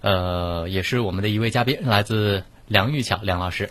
呃，也是我们的一位嘉宾，来自梁玉巧梁老师。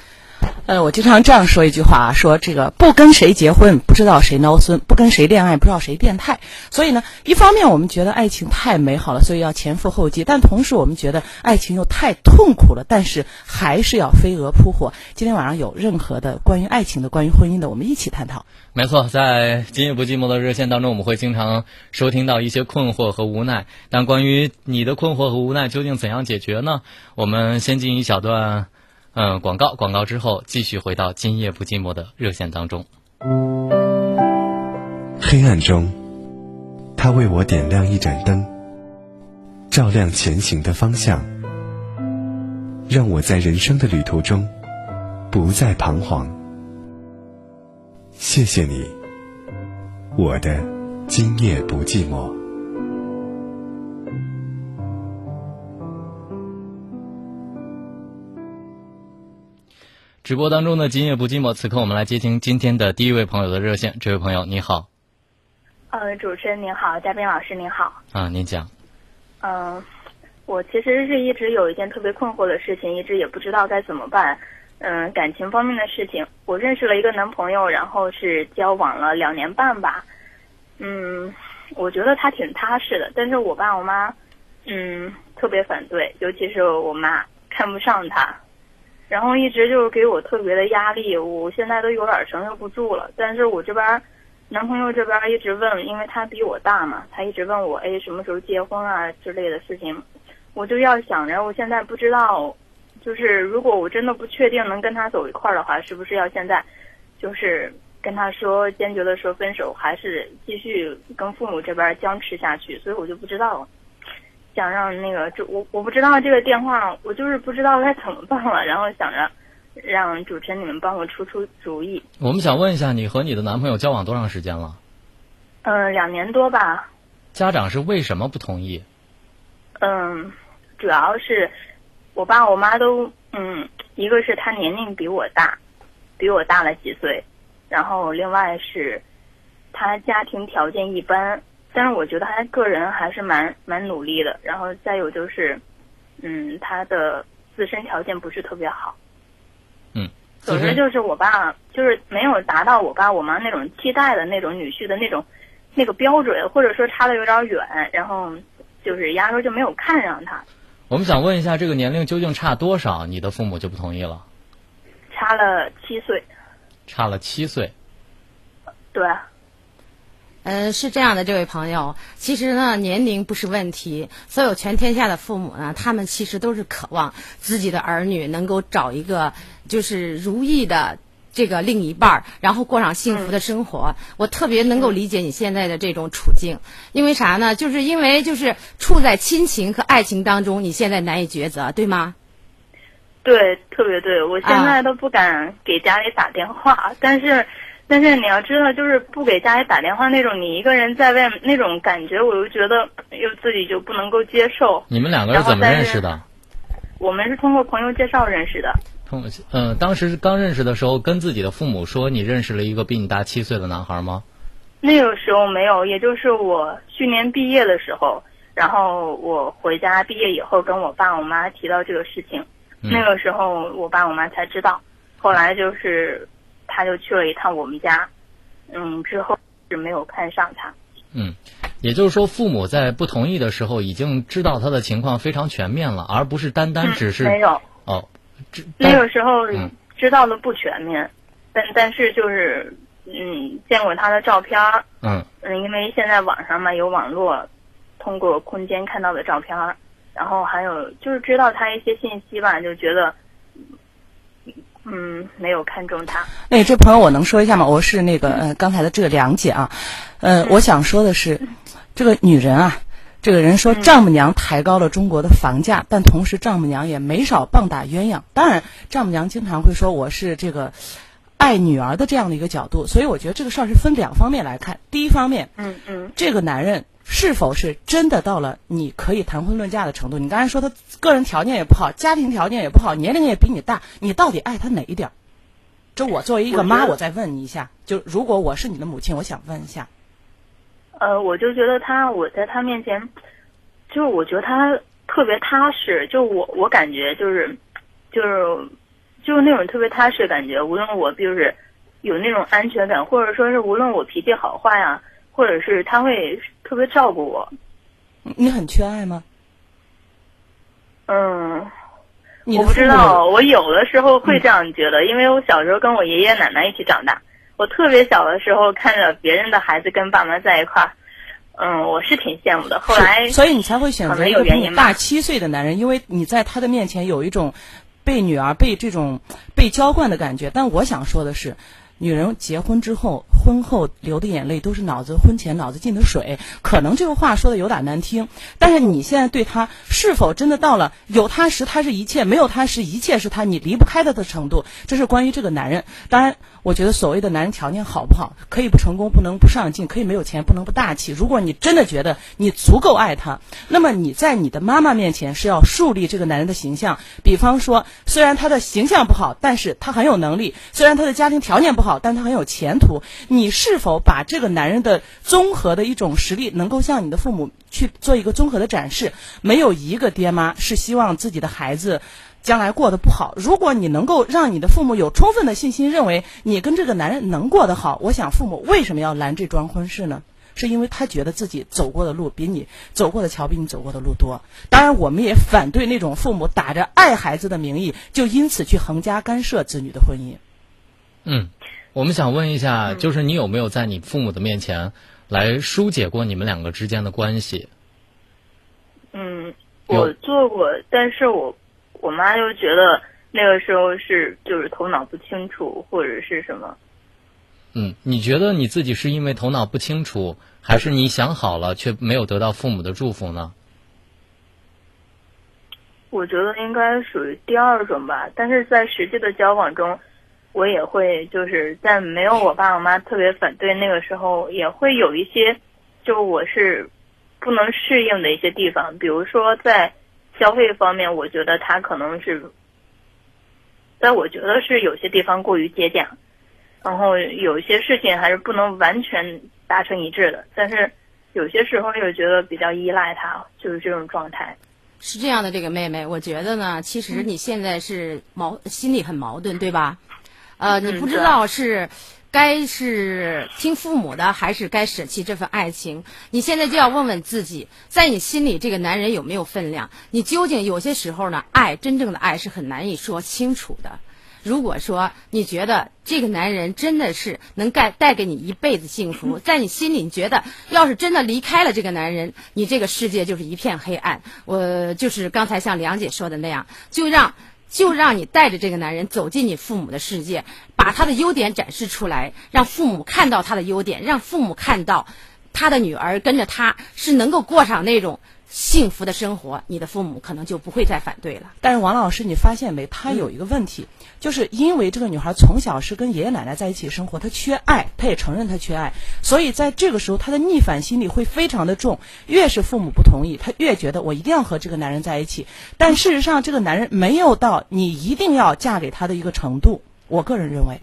呃，我经常这样说一句话啊，说这个不跟谁结婚，不知道谁孬孙；不跟谁恋爱，不知道谁变态。所以呢，一方面我们觉得爱情太美好了，所以要前赴后继；但同时我们觉得爱情又太痛苦了，但是还是要飞蛾扑火。今天晚上有任何的关于爱情的、关于婚姻的，我们一起探讨。没错，在今夜不寂寞的热线当中，我们会经常收听到一些困惑和无奈。但关于你的困惑和无奈，究竟怎样解决呢？我们先进一小段。嗯，广告广告之后，继续回到今夜不寂寞的热线当中。黑暗中，他为我点亮一盏灯，照亮前行的方向，让我在人生的旅途中不再彷徨。谢谢你，我的今夜不寂寞。直播当中的今夜不寂寞，此刻我们来接听今天的第一位朋友的热线。这位朋友，你好。呃，主持人您好，嘉宾老师您好。啊，您讲。嗯，我其实是一直有一件特别困惑的事情，一直也不知道该怎么办。嗯，感情方面的事情，我认识了一个男朋友，然后是交往了两年半吧。嗯，我觉得他挺踏实的，但是我爸我妈，嗯，特别反对，尤其是我妈看不上他。然后一直就是给我特别的压力，我现在都有点承受不住了。但是我这边，男朋友这边一直问，因为他比我大嘛，他一直问我，哎，什么时候结婚啊之类的事情，我就要想着，我现在不知道，就是如果我真的不确定能跟他走一块儿的话，是不是要现在，就是跟他说坚决的说分手，还是继续跟父母这边僵持下去？所以我就不知道了。想让那个，就我我不知道这个电话，我就是不知道该怎么办了。然后想着让主持人你们帮我出出主意。我们想问一下，你和你的男朋友交往多长时间了？嗯，两年多吧。家长是为什么不同意？嗯，主要是我爸我妈都嗯，一个是他年龄比我大，比我大了几岁，然后另外是他家庭条件一般。但是我觉得他个人还是蛮蛮努力的，然后再有就是，嗯，他的自身条件不是特别好。嗯，总之就是我爸就是没有达到我爸我妈那种期待的那种女婿的那种那个标准，或者说差的有点远，然后就是压根就没有看上他。我们想问一下，这个年龄究竟差多少？你的父母就不同意了？差了七岁。差了七岁。对。嗯，是这样的，这位朋友，其实呢，年龄不是问题。所有全天下的父母呢，他们其实都是渴望自己的儿女能够找一个就是如意的这个另一半儿，然后过上幸福的生活。我特别能够理解你现在的这种处境，因为啥呢？就是因为就是处在亲情和爱情当中，你现在难以抉择，对吗？对，特别对。我现在都不敢给家里打电话，但是。但是你要知道，就是不给家里打电话那种，你一个人在外面那种感觉，我又觉得又自己就不能够接受。你们两个是怎么认识的？我们是通过朋友介绍认识的。通嗯，当时刚认识的时候，跟自己的父母说你认识了一个比你大七岁的男孩吗？那个时候没有，也就是我去年毕业的时候，然后我回家毕业以后，跟我爸我妈提到这个事情，那个时候我爸我妈才知道，后来就是。他就去了一趟我们家，嗯，之后是没有看上他。嗯，也就是说，父母在不同意的时候，已经知道他的情况非常全面了，而不是单单只是没有哦。那个时候知道的不全面，但但是就是嗯，见过他的照片嗯嗯，因为现在网上嘛有网络，通过空间看到的照片然后还有就是知道他一些信息吧，就觉得。嗯，没有看中他。哎，这朋友我能说一下吗？我是那个呃刚才的这个梁姐啊，呃，我想说的是，这个女人啊，这个人说丈母娘抬高了中国的房价，但同时丈母娘也没少棒打鸳鸯。当然，丈母娘经常会说我是这个爱女儿的这样的一个角度，所以我觉得这个事儿是分两方面来看。第一方面，嗯嗯，这个男人。是否是真的到了你可以谈婚论嫁的程度？你刚才说他个人条件也不好，家庭条件也不好，年龄也比你大，你到底爱他哪一点？就我作为一个妈，我再问你一下，就如果我是你的母亲，我想问一下。呃，我就觉得他，我在他面前，就是我觉得他特别踏实，就我我感觉就是就是就是那种特别踏实的感觉，无论我就是有那种安全感，或者说是无论我脾气好坏呀、或者是他会特别照顾我。你很缺爱吗？嗯，你我不知道，我有的时候会这样觉得，因为我小时候跟我爷爷奶奶一起长大，我特别小的时候看着别人的孩子跟爸妈在一块儿，嗯，我是挺羡慕的。后来，所以你才会选择一个比你大七岁的男人，因为你在他的面前有一种被女儿被这种被娇惯的感觉。但我想说的是。女人结婚之后，婚后流的眼泪都是脑子婚前脑子进的水，可能这个话说的有点难听，但是你现在对他是否真的到了有他时他是一切，没有他时一切是他，你离不开他的程度，这是关于这个男人。当然，我觉得所谓的男人条件好不好，可以不成功，不能不上进，可以没有钱，不能不大气。如果你真的觉得你足够爱他，那么你在你的妈妈面前是要树立这个男人的形象。比方说，虽然他的形象不好，但是他很有能力；虽然他的家庭条件不好，但他很有前途。你是否把这个男人的综合的一种实力，能够向你的父母去做一个综合的展示？没有一个爹妈是希望自己的孩子。将来过得不好，如果你能够让你的父母有充分的信心，认为你跟这个男人能过得好，我想父母为什么要拦这桩婚事呢？是因为他觉得自己走过的路比你走过的桥比你走过的路多。当然，我们也反对那种父母打着爱孩子的名义，就因此去横加干涉子女的婚姻。嗯，我们想问一下，就是你有没有在你父母的面前来疏解过你们两个之间的关系？嗯，我做过，但是我我妈就觉得那个时候是就是头脑不清楚或者是什么。嗯，你觉得你自己是因为头脑不清楚，还是你想好了却没有得到父母的祝福呢？我觉得应该属于第二种吧，但是在实际的交往中，我也会就是在没有我爸我妈特别反对那个时候，也会有一些就我是不能适应的一些地方，比如说在消费方面，我觉得他可能是，在我觉得是有些地方过于节俭，然后有一些事情还是不能完全达成一致的，但是有些时候又觉得比较依赖他，就是这种状态。是这样的，这个妹妹，我觉得呢，其实你现在是矛心里很矛盾，对吧？呃，你不知道是该是听父母的，还是该舍弃这份爱情。你现在就要问问自己，在你心里这个男人有没有分量？你究竟有些时候呢，爱真正的爱是很难以说清楚的。如果说你觉得这个男人真的是能带带给你一辈子幸福，在你心里你觉得要是真的离开了这个男人，你这个世界就是一片黑暗。我就是刚才像梁姐说的那样，就让就让你带着这个男人走进你父母的世界，把他的优点展示出来，让父母看到他的优点，让父母看到他的女儿跟着他是能够过上那种幸福的生活，你的父母可能就不会再反对了。但是王老师，你发现没？她有一个问题，就是因为这个女孩从小是跟爷爷奶奶在一起生活，她缺爱，她也承认她缺爱，所以在这个时候，她的逆反心理会非常的重。越是父母不同意，她越觉得我一定要和这个男人在一起。但事实上，这个男人没有到你一定要嫁给他的一个程度。我个人认为，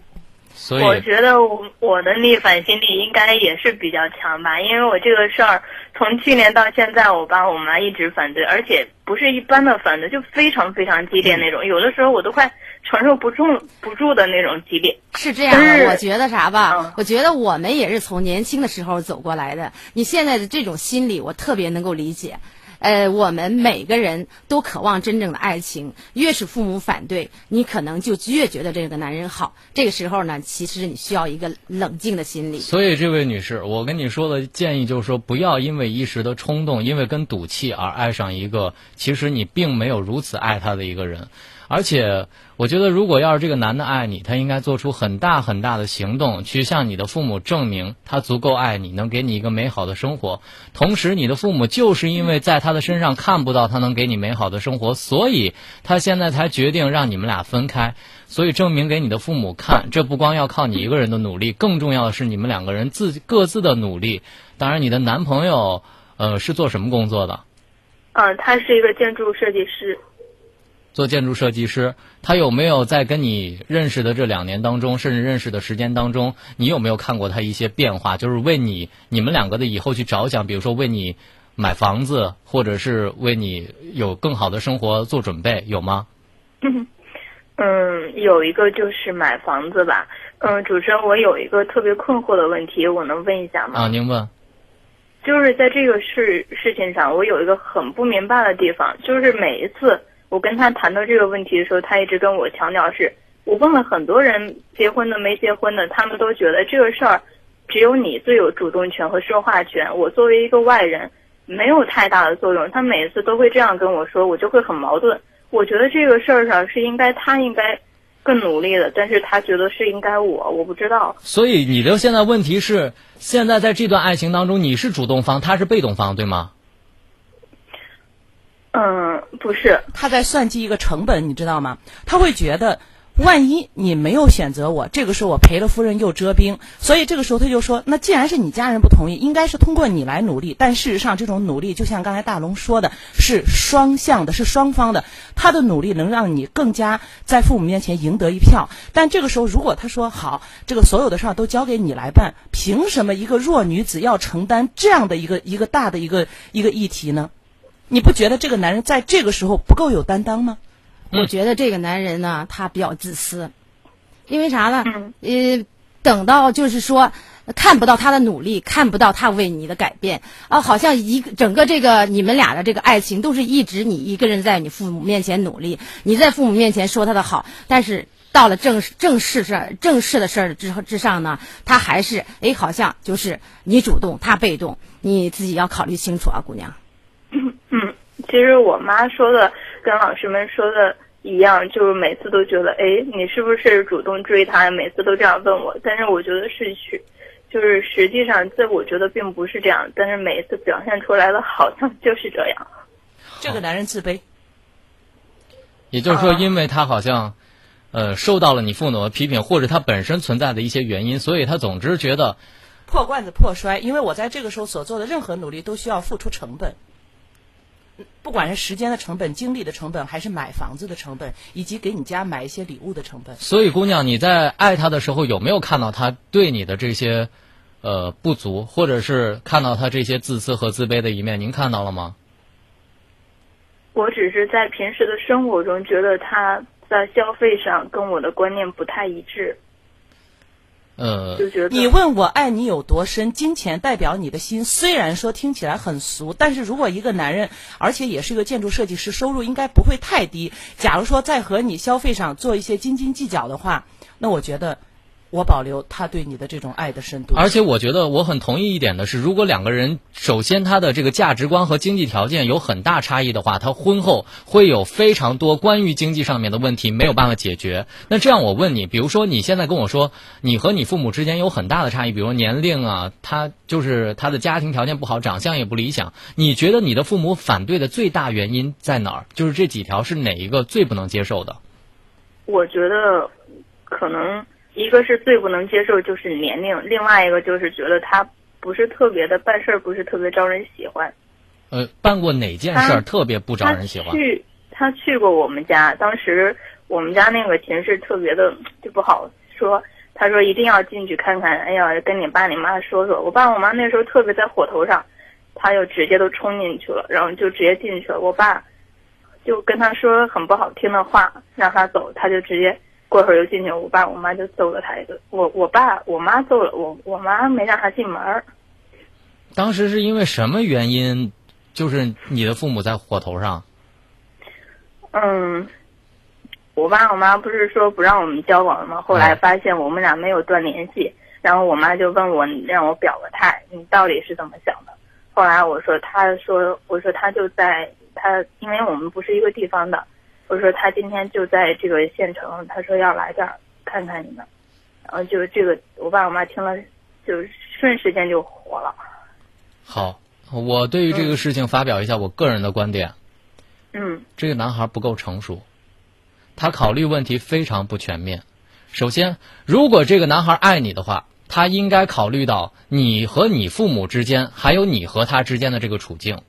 所以我觉得我我的逆反心理应该也是比较强吧，因为我这个事儿从去年到现在，我爸我妈一直反对，而且不是一般的反对，就非常非常激烈那种，有的时候我都快承受不住不住的那种激烈。是这样的，我觉得啥吧嗯？我觉得我们也是从年轻的时候走过来的。你现在的这种心理，我特别能够理解。呃，我们每个人都渴望真正的爱情，越是父母反对，你可能就越觉得这个男人好。这个时候呢，其实你需要一个冷静的心理。所以，这位女士，我跟你说的建议就是说，不要因为一时的冲动，因为跟赌气而爱上一个其实你并没有如此爱他的一个人。而且，我觉得如果要是这个男的爱你，他应该做出很大很大的行动，去向你的父母证明他足够爱你，能给你一个美好的生活。同时，你的父母就是因为在他的身上看不到他能给你美好的生活，所以他现在才决定让你们俩分开。所以证明给你的父母看，这不光要靠你一个人的努力，更重要的是你们两个人自各自的努力。当然，你的男朋友，呃，是做什么工作的？嗯，他是一个建筑设计师。做建筑设计师，他有没有在跟你认识的这两年当中，甚至认识的时间当中，你有没有看过他一些变化？就是为你你们两个的以后去着想，比如说为你买房子，或者是为你有更好的生活做准备，有吗？嗯，有一个就是买房子吧。嗯，主持人，我有一个特别困惑的问题，我能问一下吗？啊，您问。就是在这个事事情上，我有一个很不明白的地方，就是每一次我跟他谈到这个问题的时候，他一直跟我强调是，我问了很多人结婚的没结婚的，他们都觉得这个事儿只有你最有主动权和说话权，我作为一个外人没有太大的作用。他每次都会这样跟我说，我就会很矛盾。我觉得这个事儿上是应该他应该更努力的，但是他觉得是应该我，我不知道。所以你的现在问题是，现在在这段爱情当中，你是主动方，他是被动方，对吗？嗯，不是，他在算计一个成本，你知道吗？他会觉得。万一你没有选择我，这个时候我赔了夫人又折兵，所以这个时候他就说：那既然是你家人不同意，应该是通过你来努力。但事实上，这种努力就像刚才大龙说的，是双向的，是双方的。他的努力能让你更加在父母面前赢得一票。但这个时候，如果他说好，这个所有的事儿都交给你来办，凭什么一个弱女子要承担这样的一个一个大的一个一个议题呢？你不觉得这个男人在这个时候不够有担当吗？我觉得这个男人呢，他比较自私，因为啥呢？呃，等到就是说看不到他的努力，看不到他为你的改变啊，好像一个整个这个你们俩的这个爱情都是一直你一个人在你父母面前努力，你在父母面前说他的好，但是到了正正事上正事的事儿之之上呢，他还是哎，好像就是你主动，他被动，你自己要考虑清楚啊，姑娘。嗯，其实我妈说的。跟老师们说的一样，就是每次都觉得，哎，你是不是主动追他？每次都这样问我，但是我觉得是去，就是实际上，这我觉得并不是这样，但是每一次表现出来的好像就是这样。这个男人自卑，也就是说，因为他好像，呃，受到了你父母的批评，或者他本身存在的一些原因，所以他总之觉得破罐子破摔。因为我在这个时候所做的任何努力都需要付出成本。不管是时间的成本、精力的成本，还是买房子的成本，以及给你家买一些礼物的成本。所以，姑娘，你在爱他的时候，有没有看到他对你的这些，呃，不足，或者是看到他这些自私和自卑的一面？您看到了吗？我只是在平时的生活中觉得他在消费上跟我的观念不太一致。呃，你问我爱你有多深？金钱代表你的心，虽然说听起来很俗，但是如果一个男人，而且也是一个建筑设计师，收入应该不会太低。假如说在和你消费上做一些斤斤计较的话，那我觉得。我保留他对你的这种爱的深度，而且我觉得我很同意一点的是，如果两个人首先他的这个价值观和经济条件有很大差异的话，他婚后会有非常多关于经济上面的问题没有办法解决。那这样我问你，比如说你现在跟我说你和你父母之间有很大的差异，比如年龄啊，他就是他的家庭条件不好，长相也不理想，你觉得你的父母反对的最大原因在哪儿？就是这几条是哪一个最不能接受的？我觉得可能。一个是最不能接受就是年龄，另外一个就是觉得他不是特别的办事儿，不是特别招人喜欢。呃，办过哪件事儿特别不招人喜欢？去他去过我们家，当时我们家那个寝室特别的就不好说。他说一定要进去看看，哎呀，跟你爸你妈说说。我爸我妈那时候特别在火头上，他就直接都冲进去了，然后就直接进去了。我爸就跟他说很不好听的话，让他走，他就直接。过会儿又进去，我爸我妈就揍了他一顿。我我爸我妈揍了我，我妈没让他进门。当时是因为什么原因？就是你的父母在火头上。嗯，我爸我妈不是说不让我们交往了吗？后来发现我们俩没有断联系，然后我妈就问我让我表个态，你到底是怎么想的？后来我说，他说我说他就在他，因为我们不是一个地方的。我说他今天就在这个县城，他说要来这儿看看你们，然后就这个我爸我妈听了，就瞬时间就火了。好，我对于这个事情发表一下我个人的观点。嗯。这个男孩不够成熟，他考虑问题非常不全面。首先，如果这个男孩爱你的话，他应该考虑到你和你父母之间，还有你和他之间的这个处境。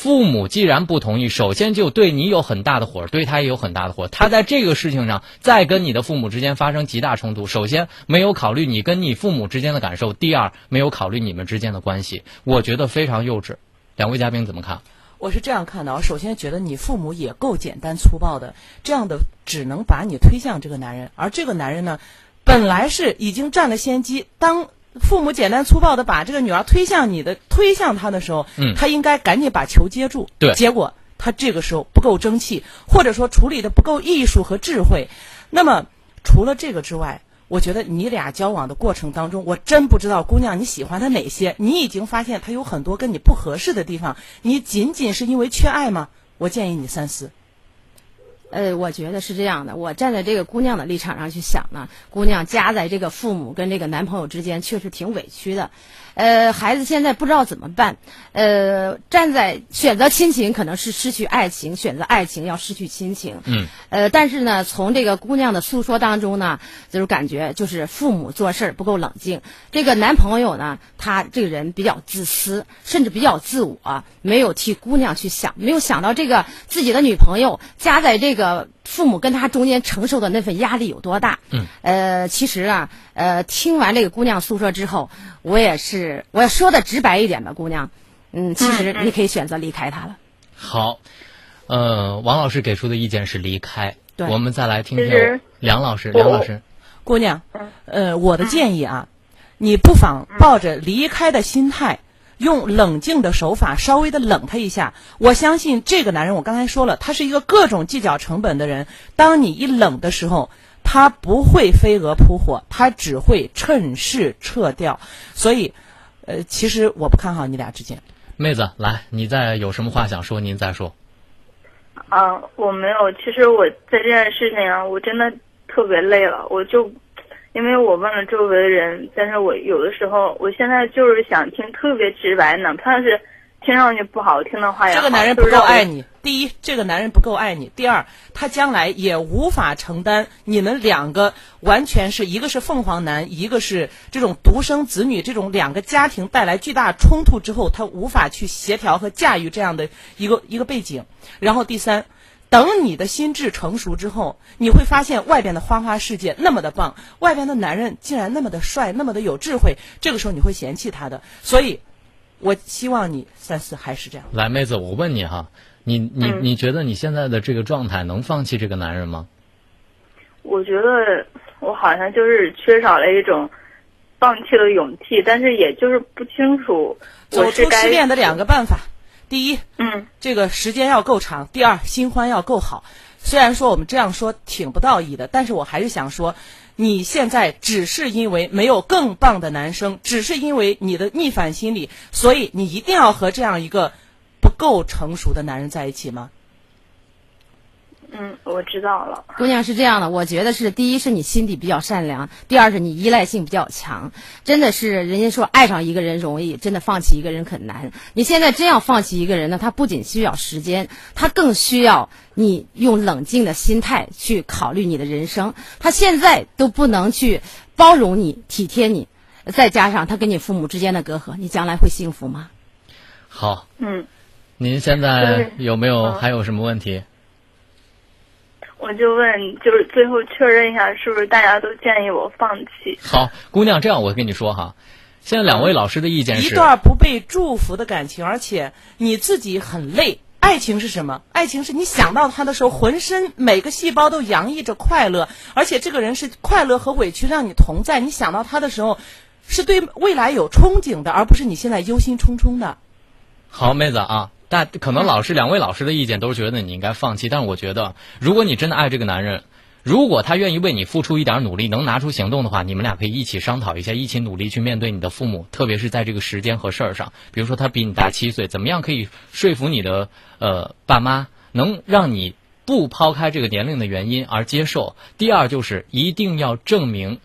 父母既然不同意，首先就对你有很大的火，对他也有很大的火。他在这个事情上再跟你的父母之间发生极大冲突，首先没有考虑你跟你父母之间的感受，第二没有考虑你们之间的关系，我觉得非常幼稚。两位嘉宾怎么看？我是这样看的，我首先觉得你父母也够简单粗暴的，这样的只能把你推向这个男人，而这个男人呢，本来是已经占了先机，当父母简单粗暴的把这个女儿推向你的推向他的时候，嗯他应该赶紧把球接住，对结果他这个时候不够争气，或者说处理的不够艺术和智慧。那么除了这个之外，我觉得你俩交往的过程当中，我真不知道姑娘你喜欢他哪些，你已经发现他有很多跟你不合适的地方，你仅仅是因为缺爱吗？我建议你三思。呃，我觉得是这样的。我站在这个姑娘的立场上去想呢，姑娘夹在这个父母跟这个男朋友之间，确实挺委屈的。呃，孩子现在不知道怎么办。呃，站在选择亲情可能是失去爱情，选择爱情要失去亲情。嗯。呃，但是呢，从这个姑娘的诉说当中呢，就是感觉就是父母做事儿不够冷静。这个男朋友呢，他这个人比较自私，甚至比较自我，没有替姑娘去想，没有想到这个自己的女朋友夹在这个父母跟他中间承受的那份压力有多大。嗯。呃，其实啊，呃，听完这个姑娘诉说之后，我也是，我要说的直白一点吧，姑娘，嗯，其实你可以选择离开他了。好，呃，王老师给出的意见是离开。对我们再来听听梁老师。梁老师，姑娘，呃，我的建议啊，你不妨抱着离开的心态，用冷静的手法稍微的冷他一下。我相信这个男人，我刚才说了，他是一个各种计较成本的人。当你一冷的时候，他不会飞蛾扑火，他只会趁势撤掉。所以，呃，其实我不看好你俩之间。妹子，来，你再有什么话想说，您再说。啊，我没有。其实我在这件事情上，我真的特别累了。我就，因为我问了周围的人，但是我有的时候，我现在就是想听特别直白，哪怕是听上去不好听的话也好。这个男人不够爱你。第一，这个男人不够爱你；第二，他将来也无法承担你们两个完全是一个是凤凰男，一个是这种独生子女，这种两个家庭带来巨大冲突之后，他无法去协调和驾驭这样的一个一个背景。然后第三。等你的心智成熟之后，你会发现外边的花花世界那么的棒，外边的男人竟然那么的帅，那么的有智慧。这个时候你会嫌弃他的，所以，我希望你三思还是这样。来，妹子，我问你哈，你你嗯你觉得你现在的这个状态能放弃这个男人吗？我觉得我好像就是缺少了一种放弃的勇气，但是也就是不清楚走出失恋的两个办法：第一，嗯这个时间要够长；第二，新欢要够好。虽然说我们这样说挺不道义的，但是我还是想说，你现在只是因为没有更棒的男生，只是因为你的逆反心理，所以你一定要和这样一个不够成熟的男人在一起吗？嗯，我知道了。姑娘是这样的，我觉得是第一是你心底比较善良，第二是你依赖性比较强。真的是人家说爱上一个人容易，真的放弃一个人很难。你现在真要放弃一个人呢，他不仅需要时间，他更需要你用冷静的心态去考虑你的人生。他现在都不能去包容你、体贴你，再加上他跟你父母之间的隔阂，你将来会幸福吗？好，嗯，您现在有没有嗯还有什么问题？我就问，就是最后确认一下，是不是大家都建议我放弃？好，姑娘，这样我跟你说哈，现在两位老师的意见是一，段不被祝福的感情，而且你自己很累。爱情是什么？爱情是你想到他的时候，浑身每个细胞都洋溢着快乐，而且这个人是快乐和委屈让你同在。你想到他的时候，是对未来有憧憬的，而不是你现在忧心忡忡的。好，妹子啊，但可能老师两位老师的意见都是觉得你应该放弃，但是我觉得，如果你真的爱这个男人，如果他愿意为你付出一点努力，能拿出行动的话，你们俩可以一起商讨一下，一起努力去面对你的父母，特别是在这个时间和事儿上。比如说他比你大七岁，怎么样可以说服你的呃爸妈，能让你不抛开这个年龄的原因而接受？第二就是一定要证明。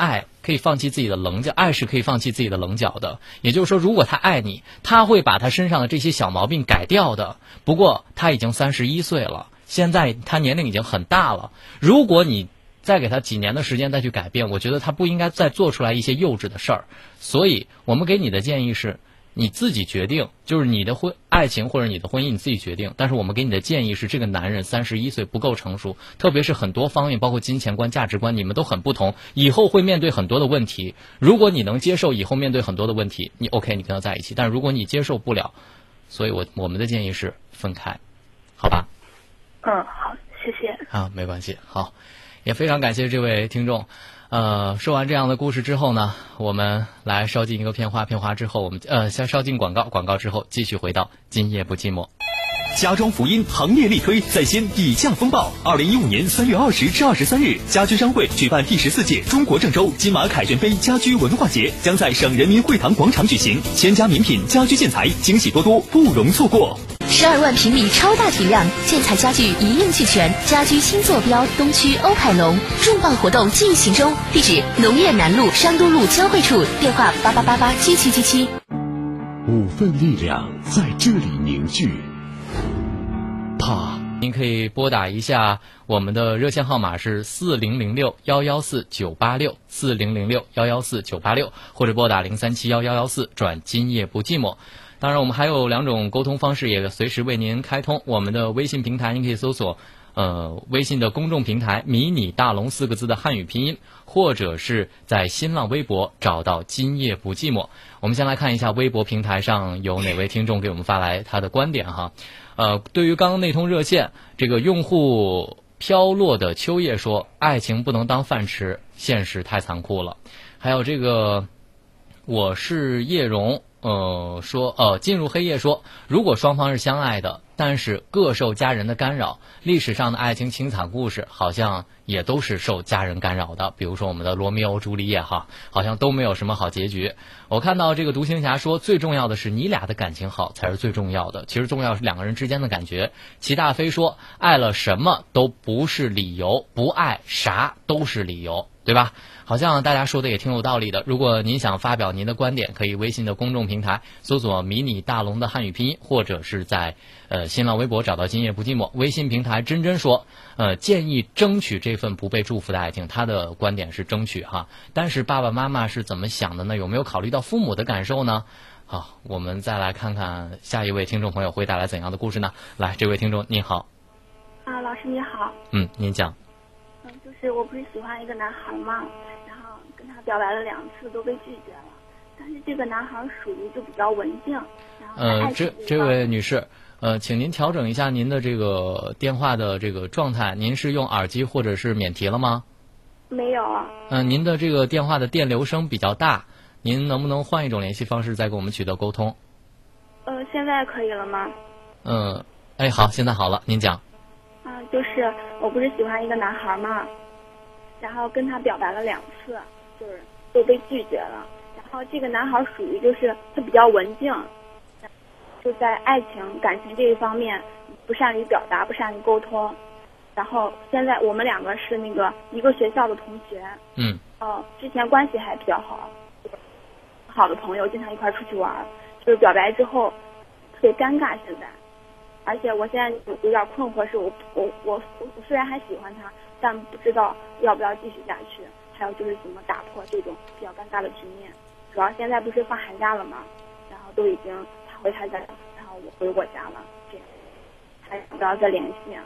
爱可以放弃自己的棱角，爱是可以放弃自己的棱角的。也就是说，如果他爱你，他会把他身上的这些小毛病改掉的。不过他已经三十一岁了，现在他年龄已经很大了。如果你再给他几年的时间再去改变，我觉得他不应该再做出来一些幼稚的事儿。所以我们给你的建议是。你自己决定，就是你的婚爱情或者你的婚姻你自己决定。但是我们给你的建议是，这个男人三十一岁不够成熟，特别是很多方面，包括金钱观、价值观，你们都很不同，以后会面对很多的问题。如果你能接受以后面对很多的问题，你 OK，你跟他在一起。但是如果你接受不了，所以我我们的建议是分开，好吧？嗯，好，谢谢。啊，没关系，好，也非常感谢这位听众。呃，说完这样的故事之后呢，我们来稍进一个片花，片花之后，我们呃先稍进广告，广告之后继续回到今夜不寂寞。家装福音行业力推在先底价风暴。二零一五年三月二十至二十三日，家居商会举办第十四届中国郑州金马凯旋杯家居文化节，将在省人民会堂广场举行。千家名品家居建材，惊喜多多，不容错过。十二万平米超大体量建材家具一应俱全，家居新坐标东区欧凯龙，重磅活动进行中，地址农业南路商都路交汇处，电话八八八八七七七七。五份力量在这里凝聚。怕，您可以拨打一下我们的热线号码是四零零六幺幺四九八六四零零六幺幺四九八六，或者拨打零三七幺幺幺四转今夜不寂寞。当然，我们还有两种沟通方式，也随时为您开通我们的微信平台，您可以搜索呃微信的公众平台“迷你大龙”四个字的汉语拼音，或者是在新浪微博找到“今夜不寂寞”。我们先来看一下微博平台上有哪位听众给我们发来他的观点哈。呃，对于刚刚那通热线，这个用户飘落的秋叶说：“爱情不能当饭吃，现实太残酷了。”还有这个，我是叶蓉，呃，说呃，进入黑夜说，如果双方是相爱的，但是各受家人的干扰，历史上的爱情情惨故事好像也都是受家人干扰的。比如说我们的罗密欧朱丽叶哈，好像都没有什么好结局。我看到这个独行侠说，最重要的是你俩的感情好才是最重要的。其实重要是两个人之间的感觉。齐大飞说，爱了什么都不是理由，不爱啥都是理由，对吧？好像大家说的也挺有道理的。如果您想发表您的观点，可以微信的公众平台搜索“迷你大龙”的汉语拼音，或者是在呃新浪微博找到“今夜不寂寞”。微信平台真真说，呃，建议争取这份不被祝福的爱情。他的观点是争取哈，但是爸爸妈妈是怎么想的呢？有没有考虑到父母的感受呢？好，我们再来看看下一位听众朋友会带来怎样的故事呢？来，这位听众您好，啊，老师你好，嗯，您讲。嗯，就是我不是喜欢一个男孩嘛，然后跟他表白了两次都被拒绝了，但是这个男孩属于就比较文静，然后在呃，这这位女士，呃，请您调整一下您的这个电话的这个状态。您是用耳机或者是免提了吗？没有，嗯、您的这个电话的电流声比较大，您能不能换一种联系方式再跟我们取得沟通？呃，现在可以了吗？嗯，哎，好，现在好了，您讲。啊，就是我不是喜欢一个男孩嘛，然后跟他表白了两次，就是都被拒绝了。然后这个男孩属于就是他比较文静，就在爱情感情这一方面不善于表达，不善于沟通。然后现在我们两个是那个一个学校的同学，嗯哦，之前关系还比较好，好的朋友，经常一块儿出去玩。就是表白之后特别尴尬，现在，而且我现在有有点困惑，是我我我我我虽然还喜欢他，但不知道要不要继续下去，还有就是怎么打破这种比较尴尬的局面。主要现在不是放寒假了嘛，然后都已经他回他家，然后我回我家了，这样还不要再联系啊？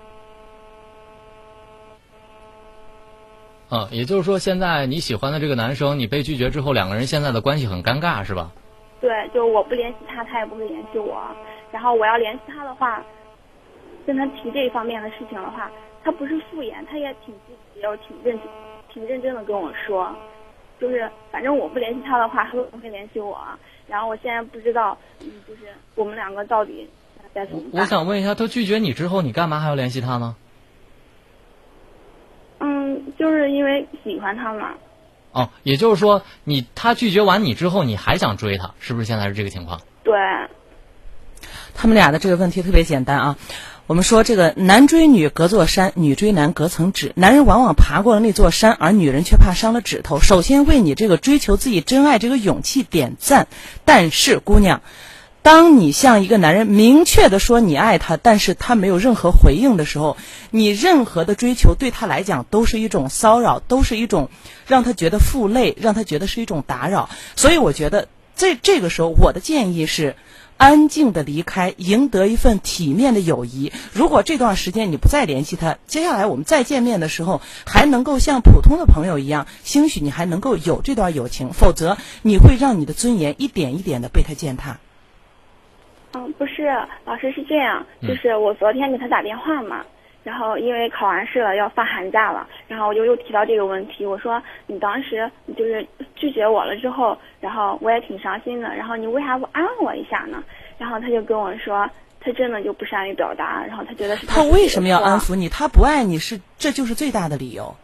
嗯，也就是说，现在你喜欢的这个男生，你被拒绝之后，两个人现在的关系很尴尬，是吧？对，就我不联系他，他也不会联系我。然后我要联系他的话，跟他提这一方面的事情的话，他不是敷衍，他也挺积极，又挺认真，挺认真的跟我说，就是反正我不联系他的话，他都不会联系我。然后我现在不知道，嗯，就是我们两个到底该怎么办？我想问一下，他拒绝你之后，你干嘛还要联系他呢？嗯，就是因为喜欢他嘛。哦，也就是说，你他拒绝完你之后，你还想追他，是不是现在是这个情况？对，他们俩的这个问题特别简单啊。我们说这个男追女隔座山，女追男隔层纸。男人往往爬过了那座山，而女人却怕伤了指头。首先为你这个追求自己真爱这个勇气点赞。但是姑娘，当你向一个男人明确的说你爱他，但是他没有任何回应的时候，你任何的追求对他来讲都是一种骚扰，都是一种让他觉得负累，让他觉得是一种打扰。所以我觉得在这个时候，我的建议是。安静的离开，赢得一份体面的友谊。如果这段时间你不再联系他，接下来我们再见面的时候，还能够像普通的朋友一样，兴许你还能够有这段友情。否则，你会让你的尊严一点一点的被他践踏。嗯，不是，老师是这样，就是我昨天给他打电话嘛，然后因为考完试了要放寒假了，然后我就又提到这个问题，我说你当时就是拒绝我了之后，然后我也挺伤心的，然后你为啥不安慰我一下呢？然后他就跟我说，他真的就不善于表达，然后他觉得是他为什么要安抚你？他不爱你是这就是最大的理由。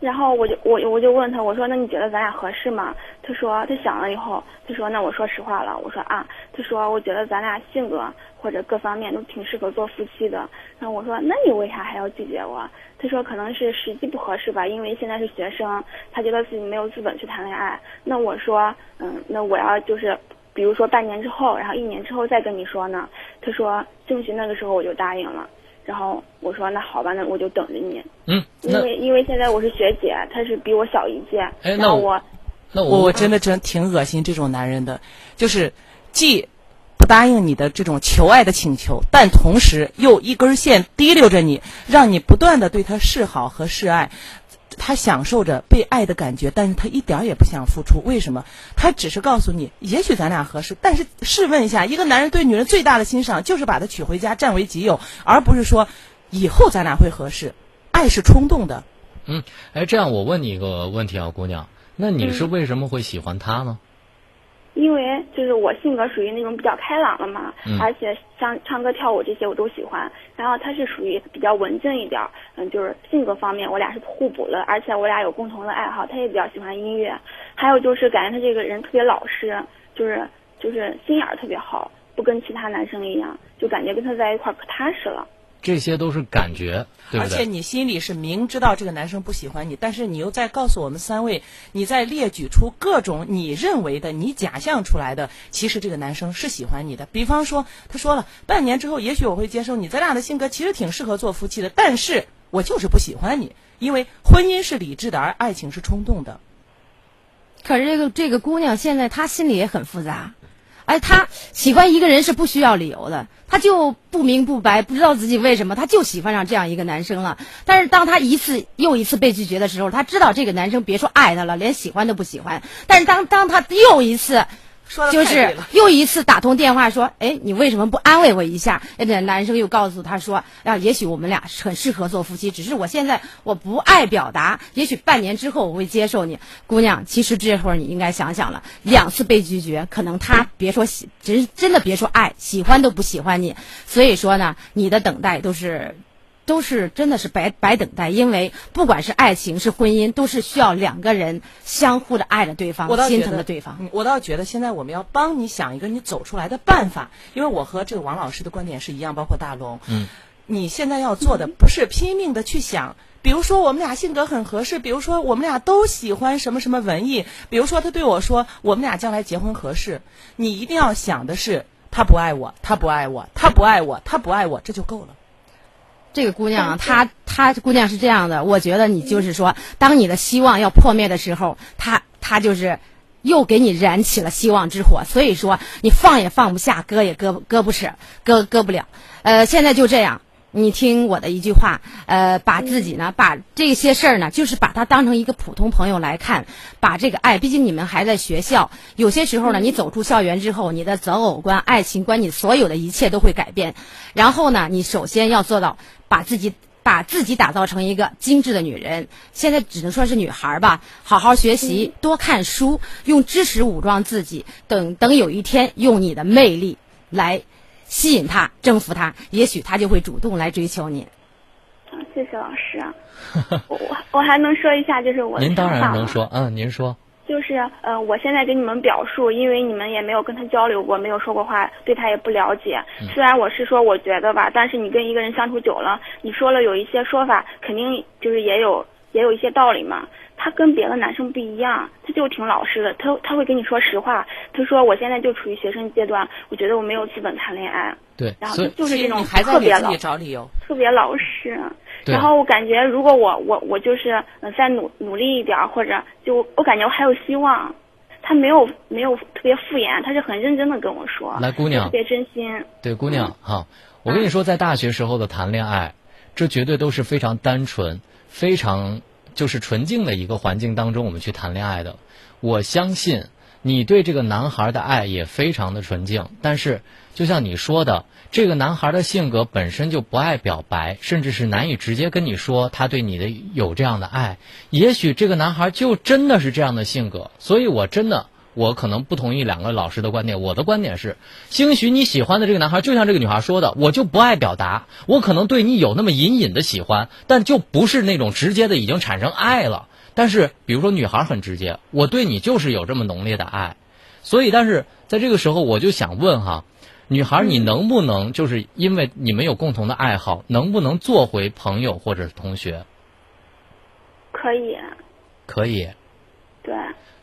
然后我就我我就问他，我说那你觉得咱俩合适吗？他说他想了以后，他说那我说实话了，我说啊，他说我觉得咱俩性格或者各方面都挺适合做夫妻的。然后我说那你为啥还要拒绝我？他说可能是时机不合适吧，因为现在是学生，他觉得自己没有资本去谈恋爱。那我说嗯，那我要就是比如说半年之后，然后一年之后再跟你说呢？他说兴许那个时候我就答应了。然后我说那好吧，那我就等着你。嗯，因为因为现在我是学姐，她是比我小一届。哎，那我，那我我真的真挺恶心这种男人的，就是既不答应你的这种求爱的请求，但同时又一根线提溜着你，让你不断的对他示好和示爱。他享受着被爱的感觉，但是他一点儿也不想付出。为什么？他只是告诉你，也许咱俩合适。但是试问一下，一个男人对女人最大的欣赏，就是把她娶回家，占为己有，而不是说以后咱俩会合适。爱是冲动的。嗯，哎，这样我问你一个问题啊，姑娘，那你是为什么会喜欢他呢？因为就是我性格属于那种比较开朗的嘛，而且像唱歌跳舞这些我都喜欢。然后他是属于比较文静一点，嗯，就是性格方面我俩是互补的，而且我俩有共同的爱好，他也比较喜欢音乐。还有就是感觉他这个人特别老实，就是就是心眼儿特别好，不跟其他男生一样，就感觉跟他在一块儿可踏实了。这些都是感觉，对而且你心里是明知道这个男生不喜欢你，但是你又在告诉我们三位，你在列举出各种你认为的、你假象出来的，其实这个男生是喜欢你的。比方说，他说了，半年之后也许我会接受你，咱俩的性格其实挺适合做夫妻的，但是我就是不喜欢你，因为婚姻是理智的，而爱情是冲动的。可是这个这个姑娘现在她心里也很复杂。哎，他喜欢一个人是不需要理由的，他就不明不白，不知道自己为什么，他就喜欢上这样一个男生了。但是当他一次又一次被拒绝的时候，他知道这个男生别说爱他了，连喜欢都不喜欢。但是当当他又一次。就是又一次打通电话说，哎，你为什么不安慰我一下？那男生又告诉他说，啊，也许我们俩很适合做夫妻，只是我现在我不爱表达，也许半年之后我会接受你。姑娘，其实这会儿你应该想想了，两次被拒绝，可能他别说喜，真真的别说爱，喜欢都不喜欢你。所以说呢，你的等待都是。都是真的是白白等待，因为不管是爱情是婚姻，都是需要两个人相互的爱着对方，心疼着对方。我倒觉得现在我们要帮你想一个你走出来的办法，因为我和这个王老师的观点是一样，包括大龙。嗯，你现在要做的不是拼命的去想，比如说我们俩性格很合适，比如说我们俩都喜欢什么什么文艺，比如说他对我说我们俩将来结婚合适，你一定要想的是他不爱我，他不爱我，他不爱我，他不爱我，这就够了。这个姑娘啊，她她姑娘是这样的，我觉得你就是说，当你的希望要破灭的时候，她她就是又给你燃起了希望之火，所以说你放也放不下，割也割割不舍，割割不了。呃，现在就这样。你听我的一句话，呃，把自己呢，把这些事儿呢，就是把它当成一个普通朋友来看，把这个爱，毕竟你们还在学校，有些时候呢，你走出校园之后，你的择偶观、爱情观，你所有的一切都会改变。然后呢，你首先要做到把自己把自己打造成一个精致的女人。现在只能说是女孩吧，好好学习，多看书，用知识武装自己。等等，有一天用你的魅力来。吸引他，征服他，也许他就会主动来追求你。谢谢老师。我我我还能说一下，就是我您当然能说，嗯，您说。就是呃，我现在给你们表述，因为你们也没有跟他交流过，没有说过话，对他也不了解。虽然我是说我觉得吧，但是你跟一个人相处久了，你说了有一些说法，肯定就是也有也有一些道理嘛。他跟别的男生不一样，他就挺老实的，他他会跟你说实话。他说我现在就处于学生阶段，我觉得我没有资本谈恋爱。对，然后就是这种特别老，特别老实。然后我感觉如果我我我就是再努努力一点，或者就我感觉我还有希望。他没有没有特别敷衍，他是很认真的跟我说。来，姑娘，特别真心。对，姑娘哈，我跟你说，在大学时候的谈恋爱，这绝对都是非常单纯、非常。就是纯净的一个环境当中，我们去谈恋爱的。我相信你对这个男孩的爱也非常的纯净，但是就像你说的，这个男孩的性格本身就不爱表白，甚至是难以直接跟你说他对你的有这样的爱。也许这个男孩就真的是这样的性格，所以我真的。我可能不同意两个老师的观点。我的观点是，兴许你喜欢的这个男孩，就像这个女孩说的，我就不爱表达，我可能对你有那么隐隐的喜欢，但就不是那种直接的已经产生爱了。但是，比如说女孩很直接，我对你就是有这么浓烈的爱，所以，但是在这个时候，我就想问哈，女孩，你能不能就是因为你们有共同的爱好，能不能做回朋友或者是同学？可以。可以。对。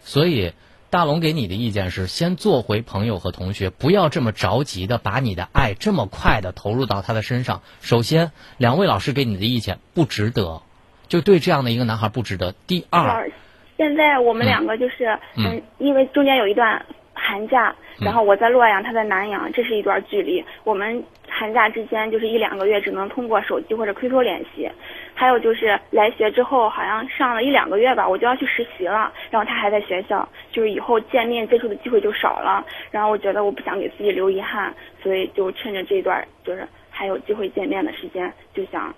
所以。大龙给你的意见是：先做回朋友和同学，不要这么着急的把你的爱这么快的投入到他的身上。首先，两位老师给你的意见不值得，就对这样的一个男孩不值得。第二，现在我们两个就是嗯，因为中间有一段寒假，然后我在洛阳，他在南阳，这是一段距离，我们寒假之间就是一两个月只能通过手机或者 QQ 联系。还有就是来学之后，好像上了一两个月吧，我就要去实习了。然后他还在学校，就是以后见面接触的机会就少了。然后我觉得我不想给自己留遗憾，所以就趁着这段就是还有机会见面的时间，就想，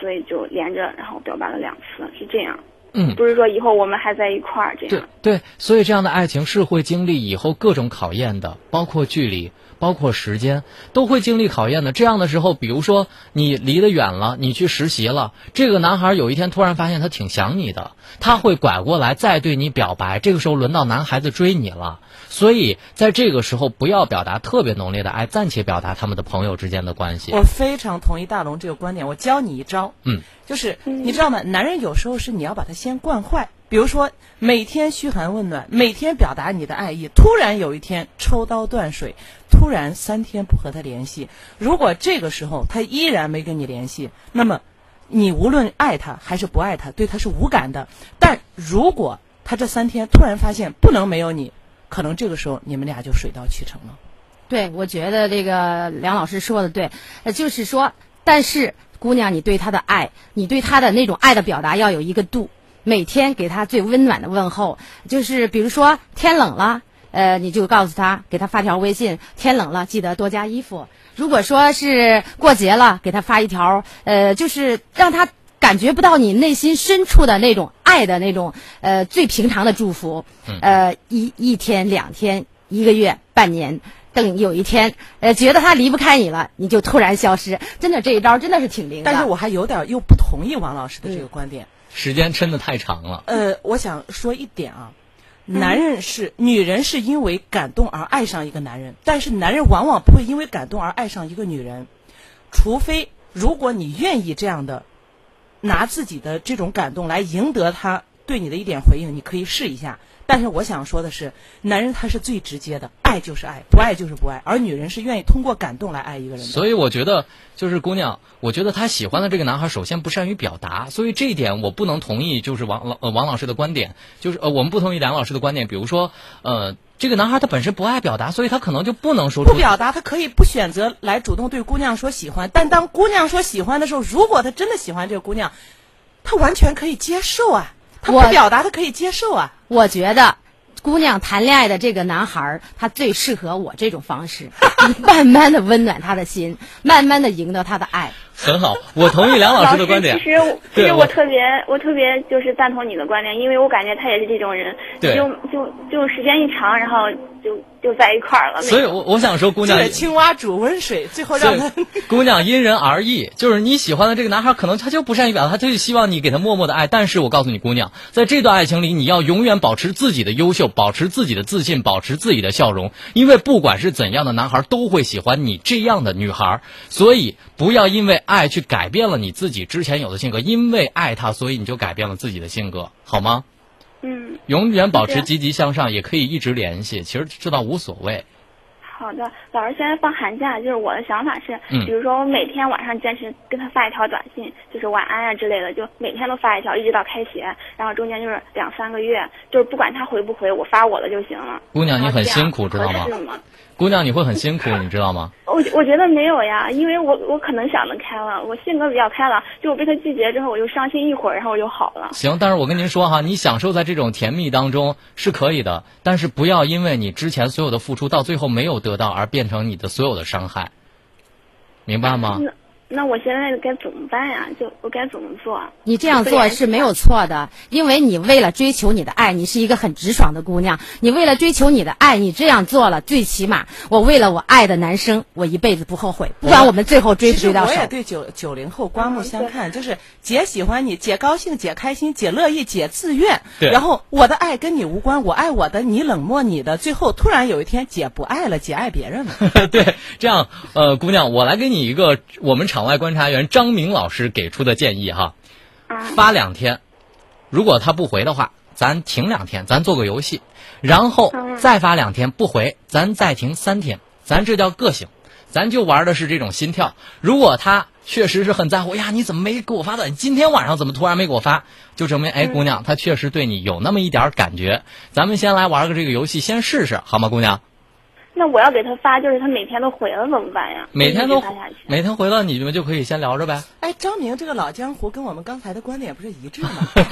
所以就连着然后表白了两次，是这样。嗯，不是说以后我们还在一块儿这样。对对，所以这样的爱情是会经历以后各种考验的，包括距离。包括时间都会经历考验的。这样的时候，比如说你离得远了，你去实习了，这个男孩有一天突然发现他挺想你的，他会拐过来再对你表白。这个时候轮到男孩子追你了，所以在这个时候不要表达特别浓烈的爱，暂且表达他们的朋友之间的关系。我非常同意大龙这个观点。我教你一招，嗯，就是你知道吗？男人有时候是你要把他先惯坏。比如说，每天嘘寒问暖，每天表达你的爱意，突然有一天抽刀断水，突然三天不和他联系。如果这个时候他依然没跟你联系，那么你无论爱他还是不爱他，对他是无感的。但如果他这三天突然发现不能没有你，可能这个时候你们俩就水到渠成了。对，我觉得这个梁老师说的对，呃，就是说，但是姑娘，你对他的爱，你对他的那种爱的表达要有一个度。每天给他最温暖的问候，就是比如说天冷了，呃，你就告诉他，给他发条微信，天冷了记得多加衣服。如果说是过节了，给他发一条，呃，就是让他感觉不到你内心深处的那种爱的那种，呃，最平常的祝福。呃，一一天两天一个月半年，等有一天，呃，觉得他离不开你了，你就突然消失。真的这一招真的是挺灵的。但是我还有点又不同意王老师的这个观点。时间真的太长了。呃，我想说一点啊，男人是女人是因为感动而爱上一个男人，但是男人往往不会因为感动而爱上一个女人，除非如果你愿意这样的拿自己的这种感动来赢得他对你的一点回应，你可以试一下。但是我想说的是，男人他是最直接的，爱就是爱，不爱就是不爱，而女人是愿意通过感动来爱一个人。所以我觉得，就是姑娘，我觉得她喜欢的这个男孩，首先不善于表达，所以这一点我不能同意。就是王老呃王老师的观点，就是呃我们不同意梁老师的观点。比如说，呃这个男孩他本身不爱表达，所以他可能就不能说出不表达，他可以不选择来主动对姑娘说喜欢。但当姑娘说喜欢的时候，如果他真的喜欢这个姑娘，他完全可以接受啊。他不表达，他可以接受啊。我觉得，姑娘谈恋爱的这个男孩儿，他最适合我这种方式，慢慢的温暖他的心，慢慢的赢得他的爱。很好，我同意梁老师的观点。其实，其实我特别，我特别就是赞同你的观点，因为我感觉他也是这种人。对。就就就时间一长，然后就。就在一块儿了，所以，我我想说，姑娘，青蛙煮温水，最后让他姑娘因人而异。就是你喜欢的这个男孩，可能他就不善于表达，他就希望你给他默默的爱。但是我告诉你，姑娘，在这段爱情里，你要永远保持自己的优秀，保持自己的自信，保持自己的笑容，因为不管是怎样的男孩，都会喜欢你这样的女孩。所以，不要因为爱去改变了你自己之前有的性格，因为爱他，所以你就改变了自己的性格，好吗？嗯，永远保持积极向上，也可以一直联系。其实这倒无所谓。好的，老师，现在放寒假，就是我的想法是，嗯比如说我每天晚上坚持跟他发一条短信，就是晚安啊之类的，就每天都发一条，一直到开学，然后中间就是两三个月，就是不管他回不回，我发我的就行了。姑娘，你很辛苦，知道？吗？姑娘，你会很辛苦，你知道吗？我我觉得没有呀，因为我我可能想得开了，我性格比较开朗，就我被他拒绝之后，我就伤心一会儿，然后我就好了。行，但是我跟您说哈，你享受在这种甜蜜当中是可以的，但是不要因为你之前所有的付出到最后没有得到而变成你的所有的伤害，明白吗？那那我现在该怎么办呀？就我该怎么做？你这样做是没有错的，因为你为了追求你的爱，你是一个很直爽的姑娘。你为了追求你的爱，你这样做了，最起码我为了我爱的男生，我一辈子不后悔。不管我们最后追不追到手我也，对九九零后刮目相看，就是姐喜欢你，姐高兴，姐开心，姐乐意，姐自愿。对然后我的爱跟你无关，我爱我的，你冷漠你的，最后突然有一天姐不爱了，姐爱别人了。对，这样，呃，姑娘，我来给你一个我们场外观察员张明老师给出的建议哈，发两天，如果他不回的话，咱停两天，咱做个游戏，然后再发两天不回，咱再停三天，咱这叫个性，咱就玩的是这种心跳。如果他确实是很在乎，呀，你怎么没给我发短信？今天晚上怎么突然没给我发？就证明，哎，姑娘，他确实对你有那么一点感觉。咱们先来玩个这个游戏，先试试好吗，姑娘？那我要给他发，就是他每天都回了怎么办呀？每天都发下去。每天回了，你们就可以先聊着呗。哎，张明这个老江湖跟我们刚才的观点不是一致吗？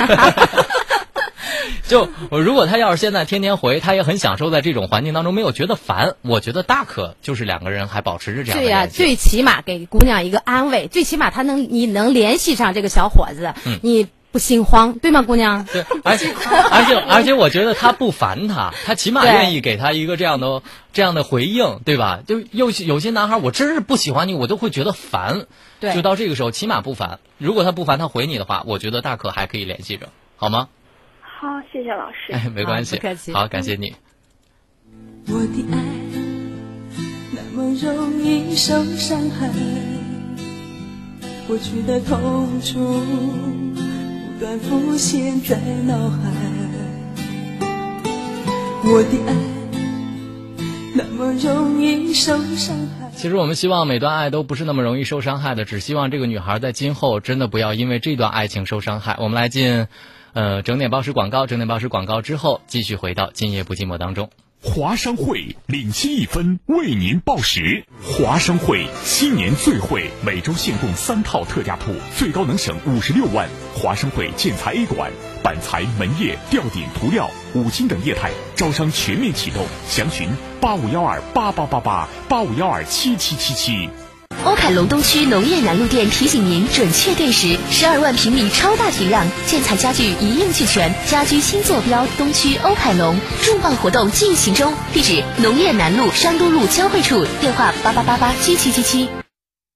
就如果他要是现在天天回，他也很享受在这种环境当中，没有觉得烦，我觉得大可就是两个人还保持着这样的对呀。最起码给姑娘一个安慰，最起码他能你能联系上这个小伙子，嗯你不心慌，对吗，姑娘？对，而且而且而且，我觉得他不烦他，他起码愿意给他一个这样的这样的回应，对吧？就有有些男孩，我真是不喜欢你，我都会觉得烦。对就到这个时候，起码不烦。如果他不烦，他回你的话，我觉得大可还可以联系着，好吗？好，谢谢老师。哎，没关系，好，感谢你。我的爱那么容易受伤害，过去的痛楚不断浮现在脑海。我的爱那么容易受伤害。其实我们希望每段爱都不是那么容易受伤害的，只希望这个女孩在今后真的不要因为这段爱情受伤害。我们来进，呃，整点报时广告，整点报时广告之后，继续回到今夜不寂寞当中。华商会领先一分，为您报时。华商会新年最惠，每周限供三套特价铺，最高能省五十六万。华商会建材 A 馆，板材、门业、吊顶、涂料、五金等业态招商全面启动，详询八五幺二八八八八八五幺二七七七七。欧凯龙东区农业南路店提醒您准确对时，十二万平米超大体量建材家具一应俱全，家居新坐标东区欧凯龙重磅活动进行中，地址农业南路商都路交汇处，电话八八八八七七七七。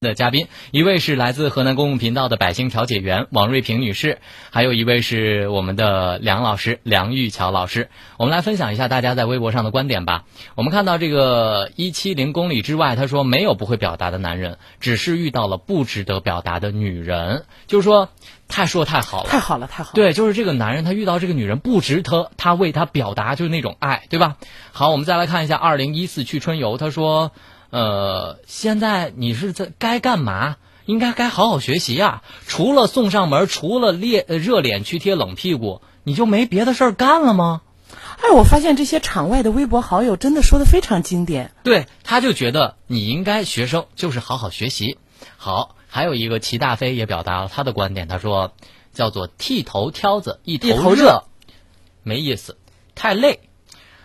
的嘉宾，一位是来自河南公共频道的百姓调解员王瑞平女士，还有一位是我们的梁老师梁玉桥老师。我们来分享一下大家在微博上的观点吧。我们看到这个一七零公里之外，他说没有不会表达的男人，只是遇到了不值得表达的女人。就是说，太说太好了，太好了，太好了。对，就是这个男人，他遇到这个女人不值得他为他表达就是那种爱，对吧？好，我们再来看一下二零一四去春游，他说，呃，现在你是在该干嘛？应该该好好学习啊！除了送上门，除了烈呃热脸去贴冷屁股，你就没别的事儿干了吗？哎，我发现这些场外的微博好友真的说的非常经典。对，他就觉得你应该学生就是好好学习。好，还有一个齐大飞也表达了他的观点，他说叫做剃头挑子一头热没意思，太累。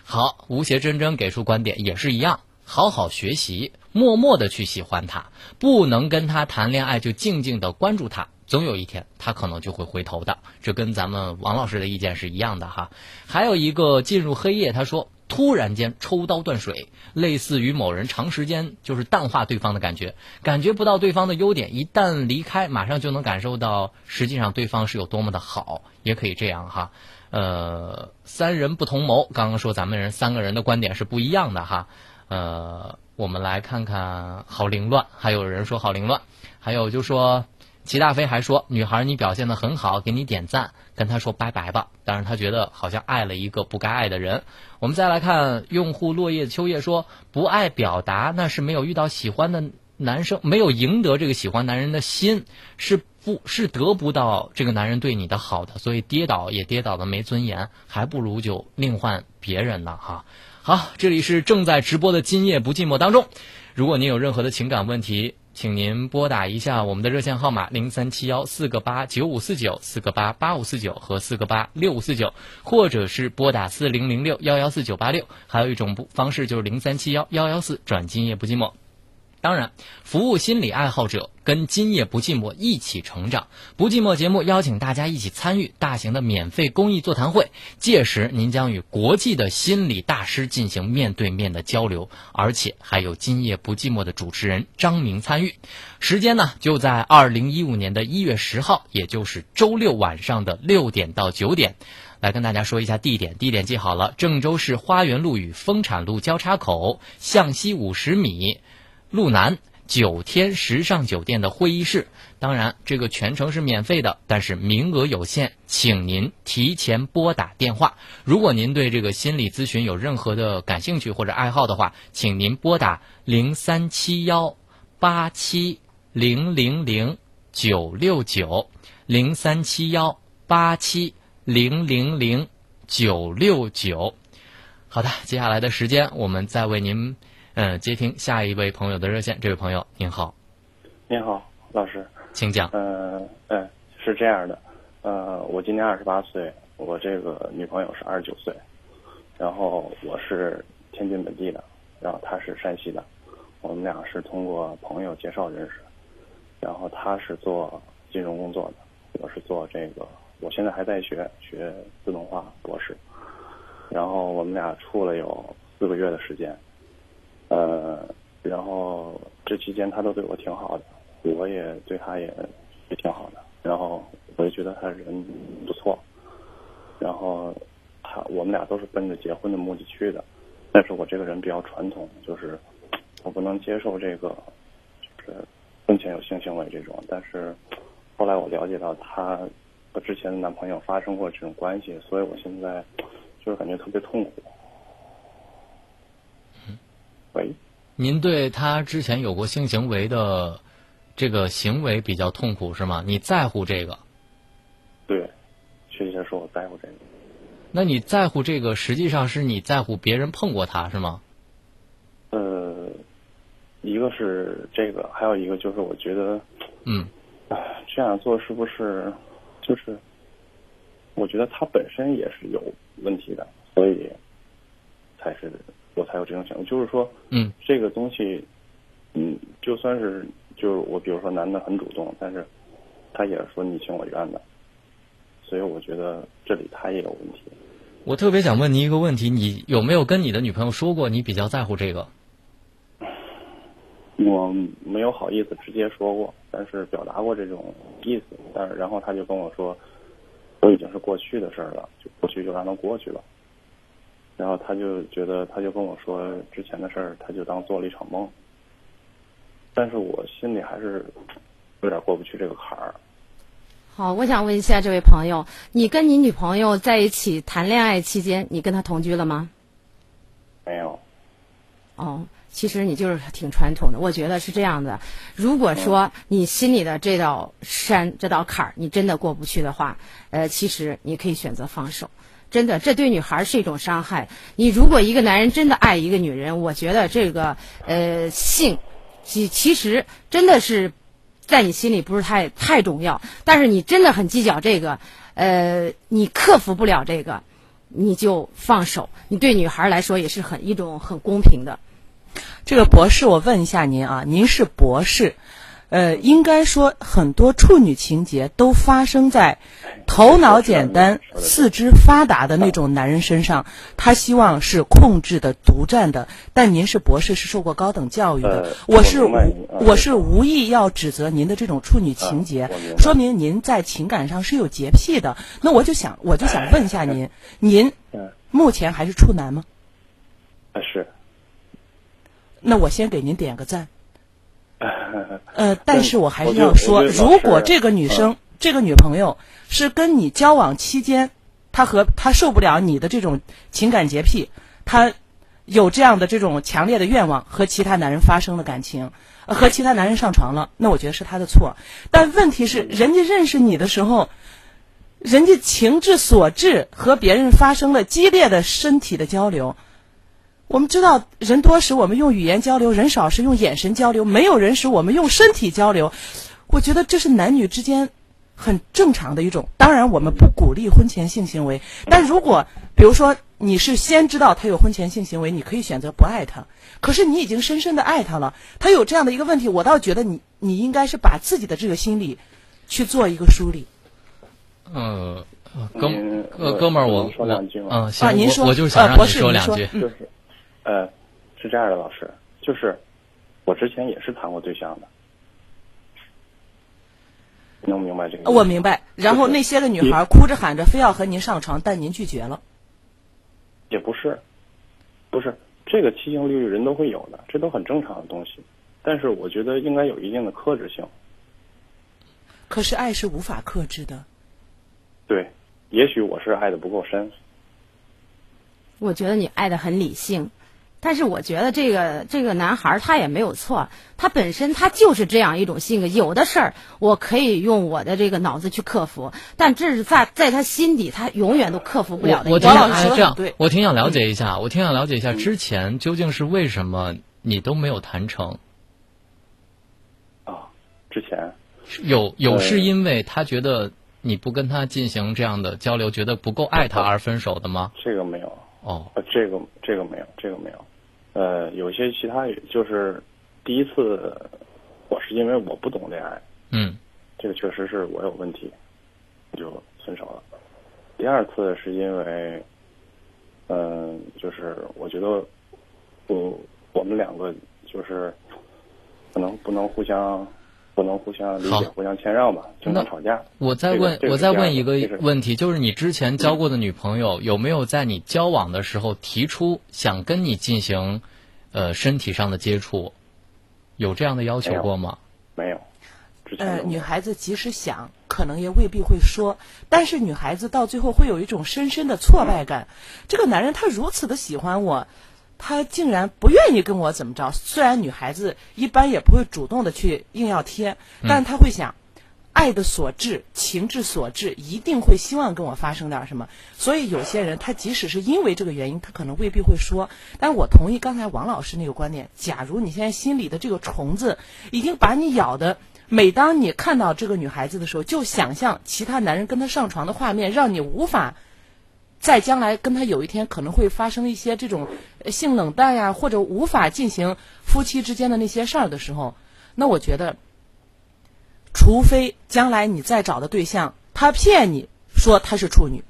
好，吴邪真真给出观点也是一样，好好学习，默默的去喜欢他，不能跟他谈恋爱就静静的关注他，总有一天他可能就会回头的。这跟咱们王老师的意见是一样的哈。还有一个进入黑夜，他说突然间抽刀断水，类似于某人长时间就是淡化对方的感觉，感觉不到对方的优点，一旦离开，马上就能感受到实际上对方是有多么的好，也可以这样哈。呃，三人不同谋，刚刚说咱们人三个人的观点是不一样的哈。呃，我们来看看好凌乱，还有人说好凌乱，还有就说齐大飞还说：“女孩，你表现的很好，给你点赞，跟他说拜拜吧。”但是他觉得好像爱了一个不该爱的人。我们再来看用户落叶秋叶说：“不爱表达，那是没有遇到喜欢的男生，没有赢得这个喜欢男人的心，是不是得不到这个男人对你的好的？所以跌倒也跌倒的没尊严，还不如就另换别人呢。”哈，好，这里是正在直播的今夜不寂寞当中，如果您有任何的情感问题。请您拨打一下我们的热线号码零三七幺四个八九五四九四个八八五四九和四个八六五四九，或者是拨打四零零六幺幺四九八六，还有一种方式就是零三七幺幺幺四转今夜不寂寞。当然，服务心理爱好者，跟今夜不寂寞一起成长。不寂寞节目邀请大家一起参与大型的免费公益座谈会，届时您将与国际的心理大师进行面对面的交流，而且还有今夜不寂寞的主持人张明参与。时间呢，就在二零一五年的一月十号，也就是周六晚上的六点到九点。来跟大家说一下地点，地点记好了，郑州市花园路与丰产路交叉口向西五十米。路南九天时尚酒店的会议室，当然这个全程是免费的，但是名额有限，请您提前拨打电话。如果您对这个心理咨询有任何的感兴趣或者爱好的话，请您拨打零三七幺八七零零零九六九零三七幺八七零零零九六九。好的，接下来的时间我们再为您。嗯，接听下一位朋友的热线。这位朋友您好，您好，老师，请讲。嗯嗯，是这样的，呃，我今年二十八岁，我这个女朋友是二十九岁，然后我是天津本地的，然后她是山西的，我们俩是通过朋友介绍认识，然后她是做金融工作的，我是做这个，我现在还在学学自动化博士，然后我们俩处了有四个月的时间。呃，然后这期间他都对我挺好的，我也对他也也挺好的，然后我也觉得他人不错，然后他我们俩都是奔着结婚的目的去的，但是我这个人比较传统，就是我不能接受这个就是婚前有性行为这种，但是后来我了解到他和之前的男朋友发生过这种关系，所以我现在就是感觉特别痛苦。喂，您对他之前有过性行为的这个行为比较痛苦是吗？你在乎这个？对，确切说，我在乎这个。那你在乎这个，实际上是你在乎别人碰过他是吗？呃，一个是这个，还有一个就是我觉得，嗯，哎，这样做是不是就是？我觉得他本身也是有问题的，所以才是。我才有这种想法，就是说，嗯，这个东西，嗯，就算是就是我，比如说男的很主动，但是他也是说你情我愿的，所以我觉得这里他也有问题。我特别想问您一个问题：你有没有跟你的女朋友说过你比较在乎这个？我没有好意思直接说过，但是表达过这种意思。但是然后他就跟我说，都已经是过去的事儿了，就过去就让它过去了。然后他就觉得，他就跟我说之前的事儿，他就当做了一场梦。但是我心里还是有点过不去这个坎儿。好，我想问一下这位朋友，你跟你女朋友在一起谈恋爱期间，你跟她同居了吗？没有。哦，其实你就是挺传统的。我觉得是这样的，如果说你心里的这道山、这道坎儿，你真的过不去的话，呃，其实你可以选择放手。真的，这对女孩是一种伤害。你如果一个男人真的爱一个女人，我觉得这个呃性，其其实真的是在你心里不是太太重要。但是你真的很计较这个，呃，你克服不了这个，你就放手。你对女孩来说也是很一种很公平的。这个博士，我问一下您啊，您是博士。呃，应该说很多处女情节都发生在头脑简单、四肢发达的那种男人身上。他希望是控制的、独占的。但您是博士，是受过高等教育的，我是我是无意要指责您的这种处女情节，说明您在情感上是有洁癖的。那我就想，我就想问一下您，您目前还是处男吗？啊，是。那我先给您点个赞。呃，但是我还是要说，如果这个女生、嗯这个女朋友是跟你交往期间，她和她受不了你的这种情感洁癖，她有这样的这种强烈的愿望和其他男人发生了感情，呃和其他男人上床了，那我觉得是她的错。但问题是，人家认识你的时候，人家情之所至，和别人发生了激烈的身体的交流。我们知道，人多时我们用语言交流，人少时用眼神交流，没有人时我们用身体交流。我觉得这是男女之间很正常的一种。当然，我们不鼓励婚前性行为，但如果比如说你是先知道他有婚前性行为，你可以选择不爱他。可是你已经深深的爱他了，他有这样的一个问题，我倒觉得你你应该是把自己的这个心理去做一个梳理。呃，呃哥呃哥们儿，我说我两句吗嗯，行，啊您说我我就想呃让你说两句。就是，呃，是这样的，老师，就是我之前也是谈过对象的，能明白这个意思？我明白。然后那些个女孩哭着喊着非要和您上床，但您拒绝了。也不是，不是这个七情六欲人都会有的，这都很正常的东西。但是我觉得应该有一定的克制性。可是爱是无法克制的。对，也许我是爱的不够深。我觉得你爱的很理性，但是我觉得这个这个男孩儿他也没有错，他本身他就是这样一种性格。有的事儿我可以用我的这个脑子去克服，但这是在在他心底他永远都克服不了的一我挺。想哎这样对，我挺想了解一下，我挺想了解一下之前究竟是为什么你都没有谈成？啊，之前有有呃是因为他觉得你不跟他进行这样的交流，觉得不够爱他而分手的吗？这个没有，哦，呃，这个这个没有，这个没有。呃，有些其他就是第一次，我是因为我不懂恋爱，嗯这个确实是我有问题，就分手了。第二次是因为，嗯、就是我觉得，我我们两个就是可能不能互相不能互相理解、互相谦让吧，经常吵架。我再问，这个我再问一个问题，就是你之前交过的女朋友有没有在你交往的时候提出想跟你进行呃身体上的接触？有这样的要求过吗？没有，呃，女孩子即使想，可能也未必会说。但是女孩子到最后会有一种深深的挫败感。这个男人他如此的喜欢我，他竟然不愿意跟我怎么着？虽然女孩子一般也不会主动的去硬要贴，但是他会想，爱的所致，情之所至，一定会希望跟我发生点什么。所以有些人他即使是因为这个原因，他可能未必会说。但我同意刚才王老师那个观点，假如你现在心里的这个虫子已经把你咬的。每当你看到这个女孩子的时候，就想象其他男人跟她上床的画面，让你无法在将来跟他有一天可能会发生一些这种呃性冷淡呀，或者无法进行夫妻之间的那些事儿的时候，那我觉得，除非将来你再找的对象他骗你说他是处女，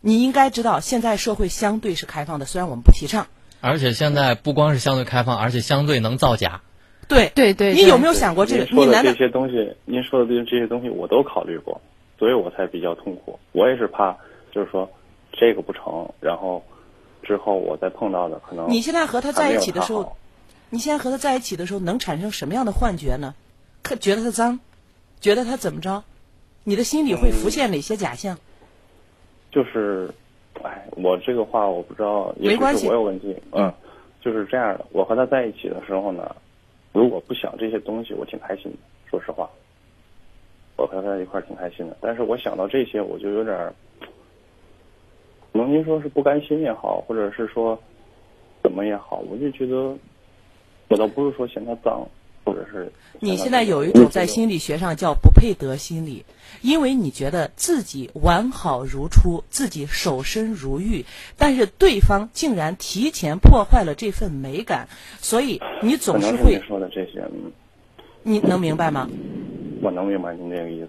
你应该知道现在社会相对是开放的，虽然我们不提倡。而且现在不光是相对开放，而且相对能造假。对对对，你有没有想过这个？您说的这些东西，您说的这这些东西我都考虑过，所以我才比较痛苦。我也是怕，就是说这个不成，然后之后我再碰到的可能你现在和他在一起的时候你现在和他在一起的时候，能产生什么样的幻觉呢？可觉得他脏，觉得他怎么着？你的心里会浮现哪些假象？就是，哎，我这个话我不知道，也许没关系是我有问题。嗯，就是这样的。我和他在一起的时候呢，如果不想这些东西，我挺开心的。说实话，我和他在一块儿挺开心的。但是我想到这些，我就有点儿，可能您说是不甘心也好，或者是说怎么也好，我就觉得，我倒不是说嫌他脏，或者是你现在有一种在心理学上叫不配得心理，因为你觉得自己完好如初，自己守身如玉，但是对方竟然提前破坏了这份美感，所以你总是会，说的这些，嗯，你能明白吗？我能明白您这个意思。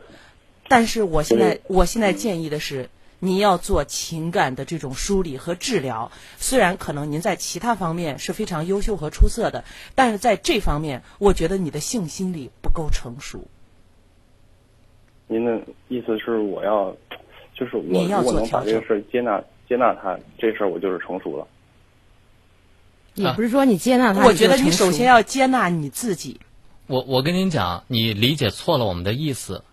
但是我现在，我现在建议的是，你要做情感的这种梳理和治疗。虽然可能您在其他方面是非常优秀和出色的，但是在这方面，我觉得你的性心理不够成熟。您的意思是我要，就是我你要如果做调整能把这个事儿接纳接纳他，这事儿我就是成熟了。也不是说你接纳他，我觉得你首先要接纳你自己。我我跟您讲，你理解错了我们的意思。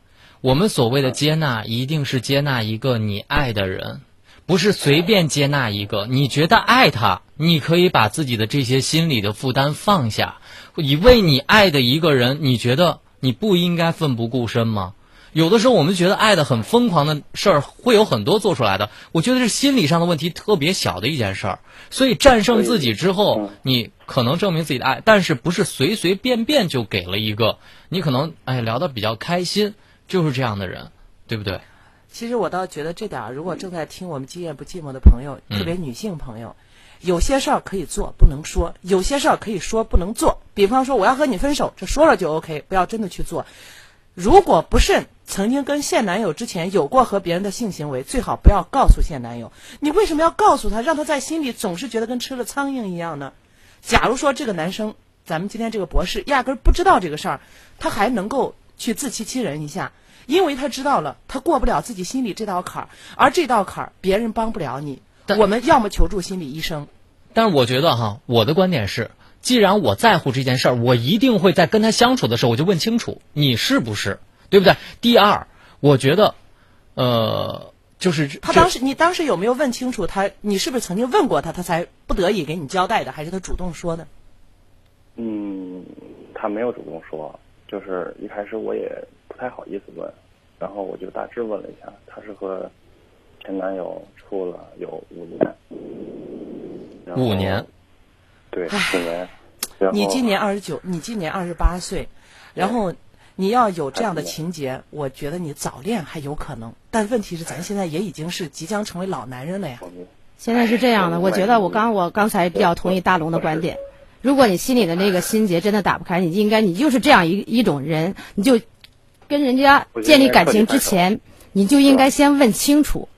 我们所谓的接纳，一定是接纳一个你爱的人，不是随便接纳一个。你觉得爱他，你可以把自己的这些心理的负担放下。以为你爱的一个人，你觉得你不应该奋不顾身吗？有的时候我们觉得爱的很疯狂的事儿会有很多做出来的，我觉得是心理上的问题特别小的一件事儿。所以战胜自己之后，你可能证明自己的爱，但是不是随随便便就给了一个你可能哎聊得比较开心，就是这样的人，对不对？其实我倒觉得这点儿，如果正在听我们《今夜不寂寞》的朋友，特别女性朋友，有些事儿可以做不能说，有些事儿可以说不能做。比方说我要和你分手，这说了就 OK，不要真的去做。如果不慎曾经跟现男友之前有过和别人的性行为，最好不要告诉现男友。你为什么要告诉他，让他在心里总是觉得跟吃了苍蝇一样呢？假如说这个男生，咱们今天这个博士压根儿不知道这个事儿，他还能够去自欺欺人一下，因为他知道了，他过不了自己心里这道坎儿，而这道坎儿别人帮不了你。我们要么求助心理医生。但是我觉得哈，我的观点是。既然我在乎这件事儿，我一定会在跟他相处的时候，我就问清楚你是不是，对不对？第二，我觉得，呃，就是他当时，你当时有没有问清楚他？你是不是曾经问过他，他才不得已给你交代的，还是他主动说的？嗯，他没有主动说，就是一开始我也不太好意思问，然后我就大致问了一下，她是和前男友处了有五年，五年。对，五年。你今年二十九，你今年二十八岁，然后你要有这样的情节，我觉得你早恋还有可能。但问题是，咱现在也已经是即将成为老男人了呀。现在是这样的，我觉得我刚我刚才比较同意大龙的观点。如果你心里的那个心结真的打不开，你应该你就是这样一一种人，你就跟人家建立感情之前，你就应该先问清楚，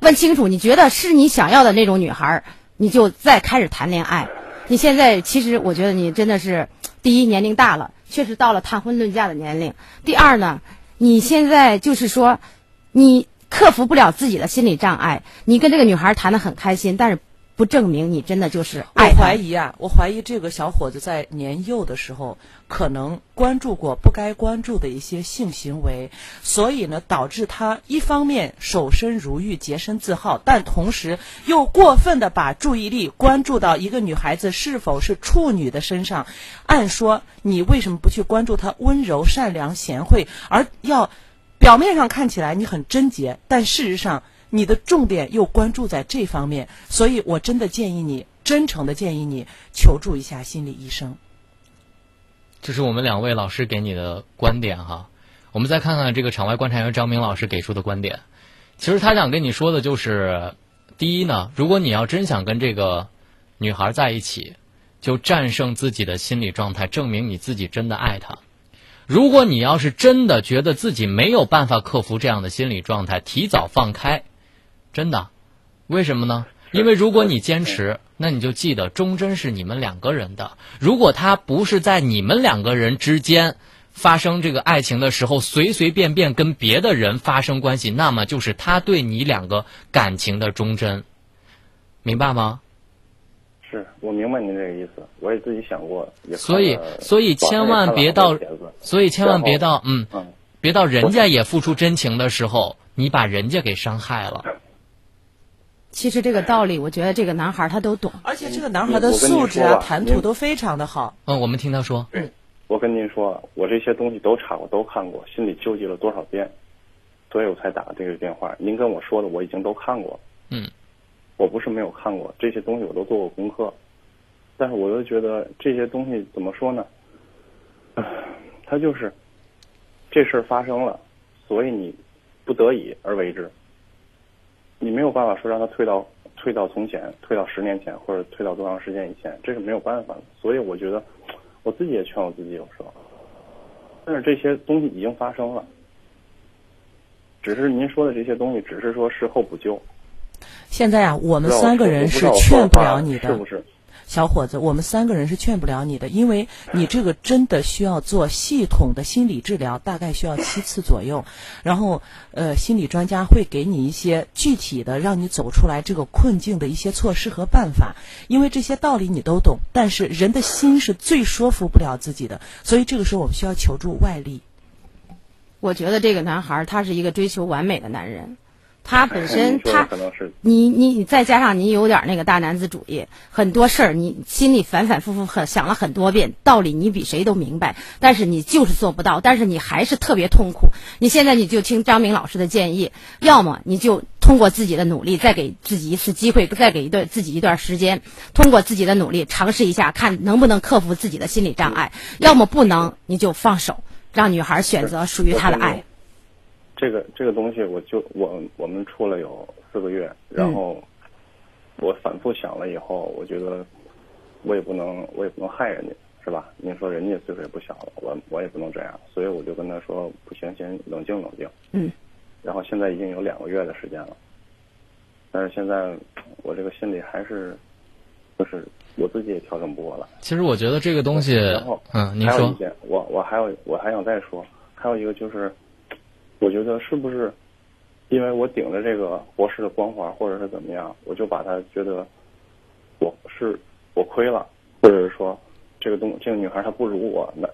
问清楚你觉得是你想要的那种女孩，你就再开始谈恋爱。你现在其实，我觉得你真的是，第一年龄大了，确实到了谈婚论嫁的年龄。第二呢，你现在就是说，你克服不了自己的心理障碍。你跟这个女孩谈的很开心，但是。不证明你真的就是爱。我怀疑啊，我怀疑这个小伙子在年幼的时候可能关注过不该关注的一些性行为，所以呢，导致他一方面守身如玉、洁身自好，但同时又过分的把注意力关注到一个女孩子是否是处女的身上。按说，你为什么不去关注她温柔、善良、贤惠，而要表面上看起来你很贞洁，但事实上。你的重点又关注在这方面，所以我真的建议你，真诚的建议你求助一下心理医生。这是我们两位老师给你的观点哈。我们再看看这个场外观察员张明老师给出的观点。其实他想跟你说的就是：第一呢，如果你要真想跟这个女孩在一起，就战胜自己的心理状态，证明你自己真的爱她。如果你要是真的觉得自己没有办法克服这样的心理状态，提早放开。真的，为什么呢？因为如果你坚持，那你就记得忠贞是你们两个人的。如果他不是在你们两个人之间发生这个爱情的时候，随随便便跟别的人发生关系，那么就是他对你两个感情的忠贞，明白吗？是我明白您这个意思，我也自己想过。所以，所以千万别到，所以千万别到，嗯，别到人家也付出真情的时候，你把人家给伤害了。其实这个道理，我觉得这个男孩他都懂，而且这个男孩的素质啊、谈吐都非常的好。嗯，我们听他说。我跟您说，我这些东西都查过，都看过，心里纠结了多少遍，所以我才打这个电话。您跟我说的，我已经都看过。嗯，我不是没有看过这些东西，我都做过功课，但是我又觉得这些东西怎么说呢？他就是这事儿发生了，所以你不得已而为之。你没有办法说让他退到退到从前，退到十年前，或者退到多长时间以前，这是没有办法的。所以我觉得，我自己也劝我自己有时候，但是这些东西已经发生了，只是您说的这些东西，只是说事后补救。现在啊，我们三个人是劝不了你的，是不是？小伙子，我们三个人是劝不了你的，因为你这个真的需要做系统的心理治疗，大概需要七次左右。然后，呃，心理专家会给你一些具体的让你走出来这个困境的一些措施和办法。因为这些道理你都懂，但是人的心是最说服不了自己的，所以这个时候我们需要求助外力。我觉得这个男孩儿他是一个追求完美的男人，他 本身他可能是你你你再加上你有点那个大男子主义，很多事儿你心里反反复复很想了很多遍，道理你比谁都明白，但是你就是做不到，但是你还是特别痛苦。你现在你就听张明老师的建议，要么你就通过自己的努力，再给自己一次机会，再给一段自己一段时间，通过自己的努力尝试一下，看能不能克服自己的心理障碍。要么不能，你就放手，让女孩选择属于她的爱。这个这个东西，我就我我们处了有四个月，然后我反复想了以后，我觉得我也不能我也不能害人家，是吧？您说人家岁数也不小了，我我也不能这样，所以我就跟他说，不行，先冷静冷静。嗯。然后现在已经有两个月的时间了，但是现在我这个心里还是，就是我自己也调整不过来。其实我觉得这个东西然后，嗯，您说，我我还有我还想再说，还有一个就是，我觉得是不是因为我顶着这个博士的光环，或者是怎么样，我就把他觉得我是我亏了，或者是说这个东这个女孩她不如我，那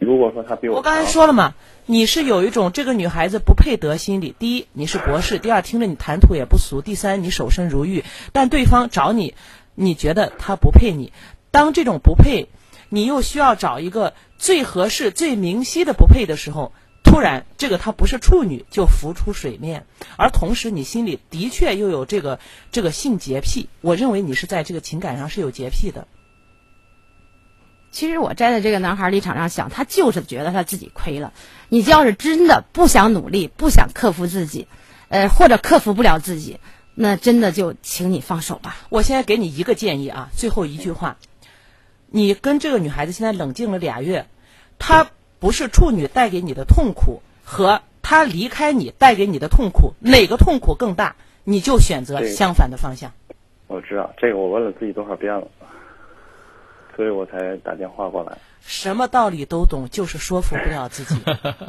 如果说她比我我刚才说了嘛，你是有一种这个女孩子不配得心理。第一，你是博士；第二，听着你谈吐也不俗；第三，你守身如玉。但对方找你，你觉得他不配你。当这种不配，你又需要找一个最合适、最明晰的不配的时候，突然这个她不是处女，就浮出水面。而同时，你心里的确又有这个这个性洁癖。我认为你是在这个情感上是有洁癖的。其实我站在这个男孩立场上想，他就是觉得他自己亏了。你要是真的不想努力，不想克服自己，呃，或者克服不了自己，那真的就请你放手吧。我现在给你一个建议啊，最后一句话，你跟这个女孩子现在冷静了俩月，她不是处女带给你的痛苦和他离开你带给你的痛苦，哪个痛苦更大，你就选择相反的方向。我知道这个，我问了自己多少遍了，所以我才打电话过来。什么道理都懂，就是说服不了自己。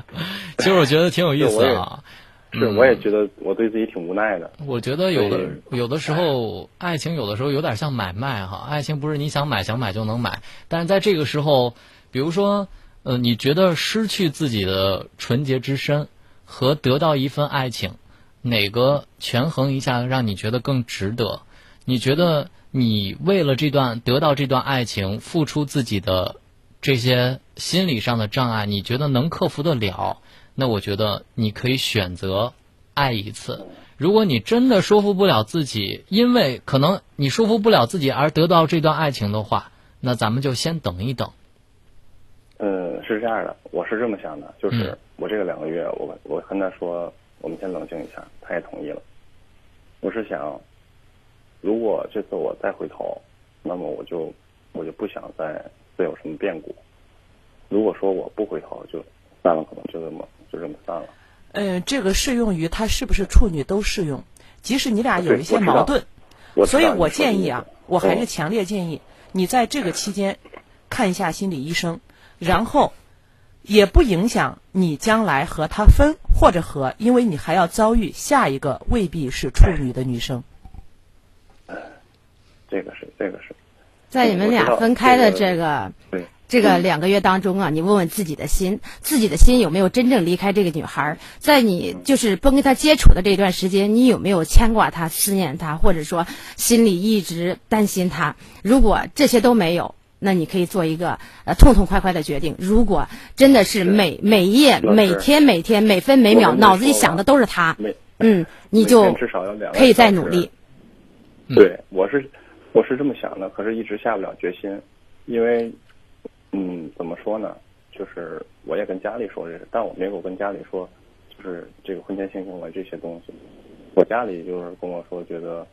其实我觉得挺有意思对 我啊。是，我也觉得我对自己挺无奈的。我觉得有的有的时候，爱情有的时候有点像买卖哈。爱情不是你想买想买就能买，但是在这个时候，比如说，呃，你觉得失去自己的纯洁之身和得到一份爱情，哪个权衡一下让你觉得更值得？你觉得你为了这段得到这段爱情，付出自己的这些心理上的障碍，你觉得能克服得了？那我觉得你可以选择爱一次。如果你真的说服不了自己，因为可能你说服不了自己而得到这段爱情的话，那咱们就先等一等。嗯，是这样的，我是这么想的，就是嗯我这个两个月，我我跟他说，我们先冷静一下，他也同意了。我是想，如果这次我再回头，那么我就我就不想再再有什么变故。如果说我不回头，就算了，可能就这么就这么散了。嗯，这个适用于他是不是处女都适用，即使你俩有一些矛盾。所以我建议啊，我还是嗯强烈建议你在这个期间看一下心理医生，然后也不影响你将来和他分或者和，因为你还要遭遇下一个未必是处女的女生。这个是这个是，在你们俩分开的这这个对这个两个月当中啊，你问问自己的心，自己的心有没有真正离开这个女孩儿？在你就是不跟她接触的这段时间，你有没有牵挂她、思念她，或者说心里一直担心她？如果这些都没有，那你可以做一个呃痛痛快快的决定。如果真的是每每夜、每天、每天、每分每秒脑子里想的都是他，每嗯，你就至少要两个可以再努力。对，我是我是这么想的，可是一直下不了决心，因为，嗯，怎么说呢？就是我也跟家里说这事，但我没有跟家里说，就是这个婚前性行为这些东西。我家里就是跟我说，觉得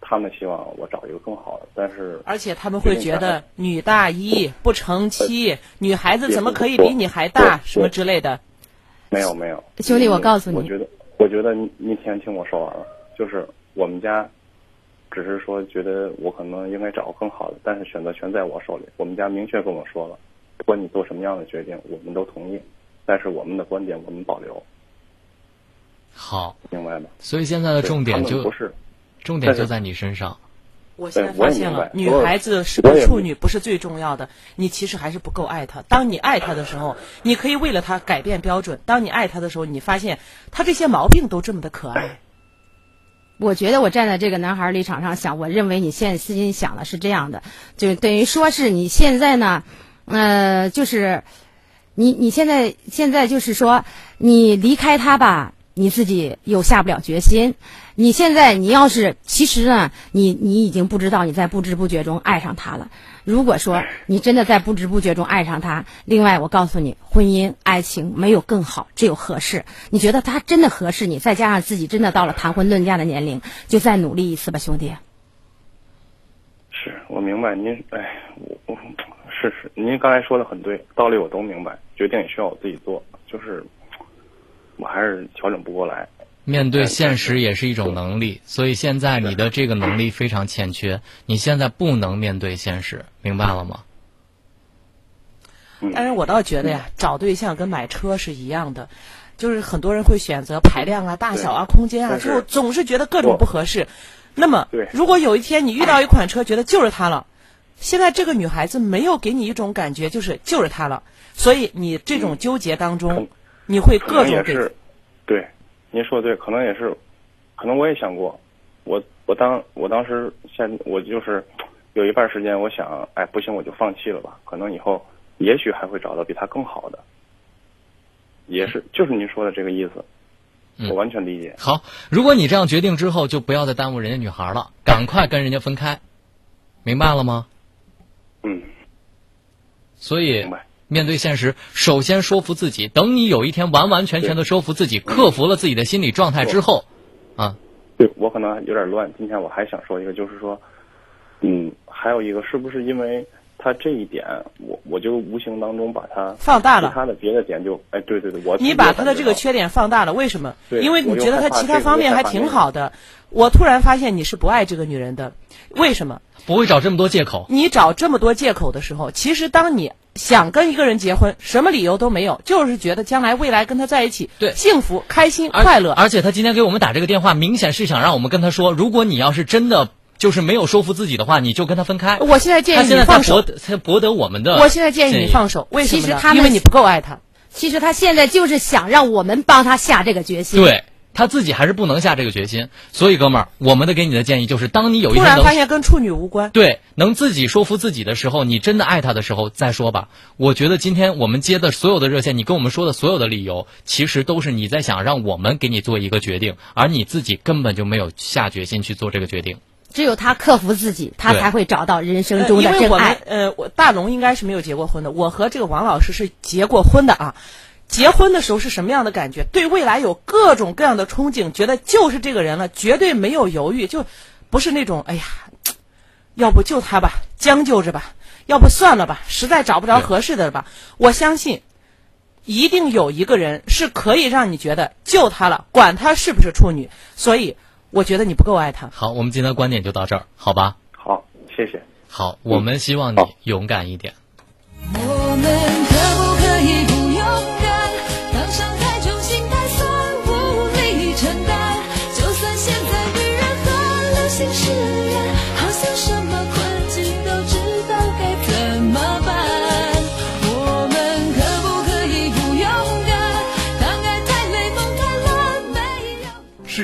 他们希望我找一个更好的，但是而且他们会觉得女大一不成妻，女孩子怎么可以比你还大，什么之类的。没有没有，兄弟我告诉你我觉得我觉得你你先听我说完了，就是我们家只是说觉得我可能应该找个更好的，但是选择权在我手里。我们家明确跟我说了，不管你做什么样的决定，我们都同意，但是我们的观点我们保留，好，明白吗？所以现在的重点就不是重点就在你身上。我现在发现了，女孩子是不是处女不是最重要的，你其实还是不够爱她。当你爱她的时候，你可以为了她改变标准；当你爱她的时候，你发现她这些毛病都这么的可爱。我觉得我站在这个男孩立场上想，我认为你现在心里想的是这样的，就等于说是你现在呢，呃，就是你你现在现在就是说你离开他吧，你自己又下不了决心。你现在你要是其实呢，你你已经不知道你在不知不觉中爱上他了。如果说你真的在不知不觉中爱上他，另外我告诉你，婚姻爱情没有更好，只有合适。你觉得他真的合适你，再加上自己真的到了谈婚论嫁的年龄，就再努力一次吧，兄弟。是我明白您，哎，我我是是，您刚才说的很对，道理我都明白，决定也需要我自己做，就是我还是调整不过来。面对现实也是一种能力，所以现在你的这个能力非常欠缺，你现在不能面对现实，明白了吗？嗯但是我倒觉得呀，找对象跟买车是一样的，就是很多人会选择排量啊、大小啊、空间啊，但是之后总是觉得各种不合适。那么，如果有一天你遇到一款车，觉得就是它了，现在这个女孩子没有给你一种感觉，就是就是它了，所以你这种纠结当中，你会各种对，您说的对，可能也是，可能我也想过，我我当我当时现我就是有一半时间，我想，哎，不行，我就放弃了吧，可能以后也许还会找到比他更好的，也是就是您说的这个意思，嗯我完全理解。好，如果你这样决定之后，就不要再耽误人家女孩了，赶快跟人家分开，明白了吗？嗯，所以明白。面对现实，首先说服自己。等你有一天完完全全的说服自己，克服了自己的心理状态之后，啊，对我可能有点乱。今天我还想说一个，就是说，嗯，还有一个，是不是因为他这一点，我我就无形当中把他放大了其他的别的点就，哎，对对对，我你把他的这个缺缺点放大了，为什么？对因为你觉得他其他方面还挺好的。我突然发现你是不爱这个女人的，为什么？不会找这么多借口。你找这么多借口的时候，其实当你想跟一个人结婚，什么理由都没有，就是觉得将来未来跟他在一起，对幸福、开心、快乐。而且他今天给我们打这个电话，明显是想让我们跟他说，如果你要是真的就是没有说服自己的话，你就跟他分开。我现在建议你放手博得，才博得我们的。我现在建议你放手，为什么呢？其实他们因为你不够爱他。其实他现在就是想让我们帮他下这个决心。对他自己还是不能下这个决心。所以，哥们儿，我们的给你的建议就是，当你有一突然天发现跟处女无关。对，能自己说服自己的时候，你真的爱他的时候再说吧。我觉得今天我们接的所有的热线，你跟我们说的所有的理由，其实都是你在想让我们给你做一个决定，而你自己根本就没有下决心去做这个决定。只有他克服自己，他才会找到人生呃中的真因为我们爱。呃，我大龙应该是没有结过婚的，我和这个王老师是结过婚的啊。结婚的时候是什么样的感觉？对未来有各种各样的憧憬，觉得就是这个人了，绝对没有犹豫，就不是那种哎呀，要不就他吧，将就着吧，要不算了吧，实在找不着合适的了吧。我相信，一定有一个人是可以让你觉得就他了，管他是不是处女。所以我觉得你不够爱他。好，我们今天的观点就到这儿，好吧？好，谢谢。好，我们希望你勇敢一点。我们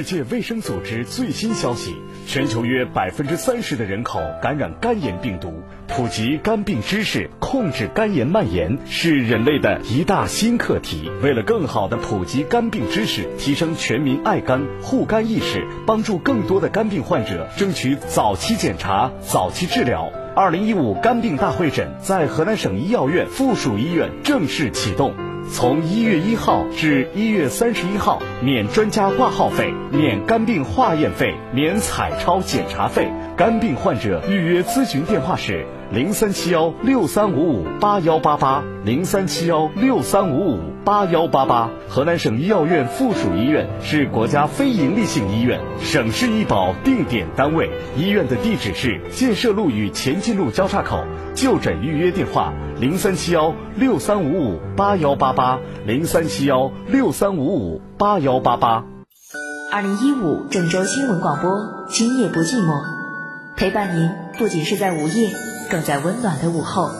世界卫生组织最新消息：全球约百分之三十的人口感染肝炎病毒。普及肝病知识，控制肝炎蔓延，是人类的一大新课题。为了更好地普及肝病知识，提升全民爱肝护肝意识，帮助更多的肝病患者争取早期检查、早期治疗。二零一五肝病大会诊在河南省医药院附属医院正式启动。从一月一号至一月三十一号，免专家挂号费，免肝病化验费，免彩超检查费。肝病患者预约咨询电话是零三七幺六三五五八幺八八零三七幺六三五五八幺八八。河南省医药院附属医院是国家非营利性医院，省市医保定点单位。医院的地址是建设路与前进路交叉口。就诊预约电话：零三七幺六三五五八幺八八零三七幺六三五五八幺八八。二零一五郑州新闻广播，今夜不寂寞，陪伴您不仅是在午夜，更在温暖的午后。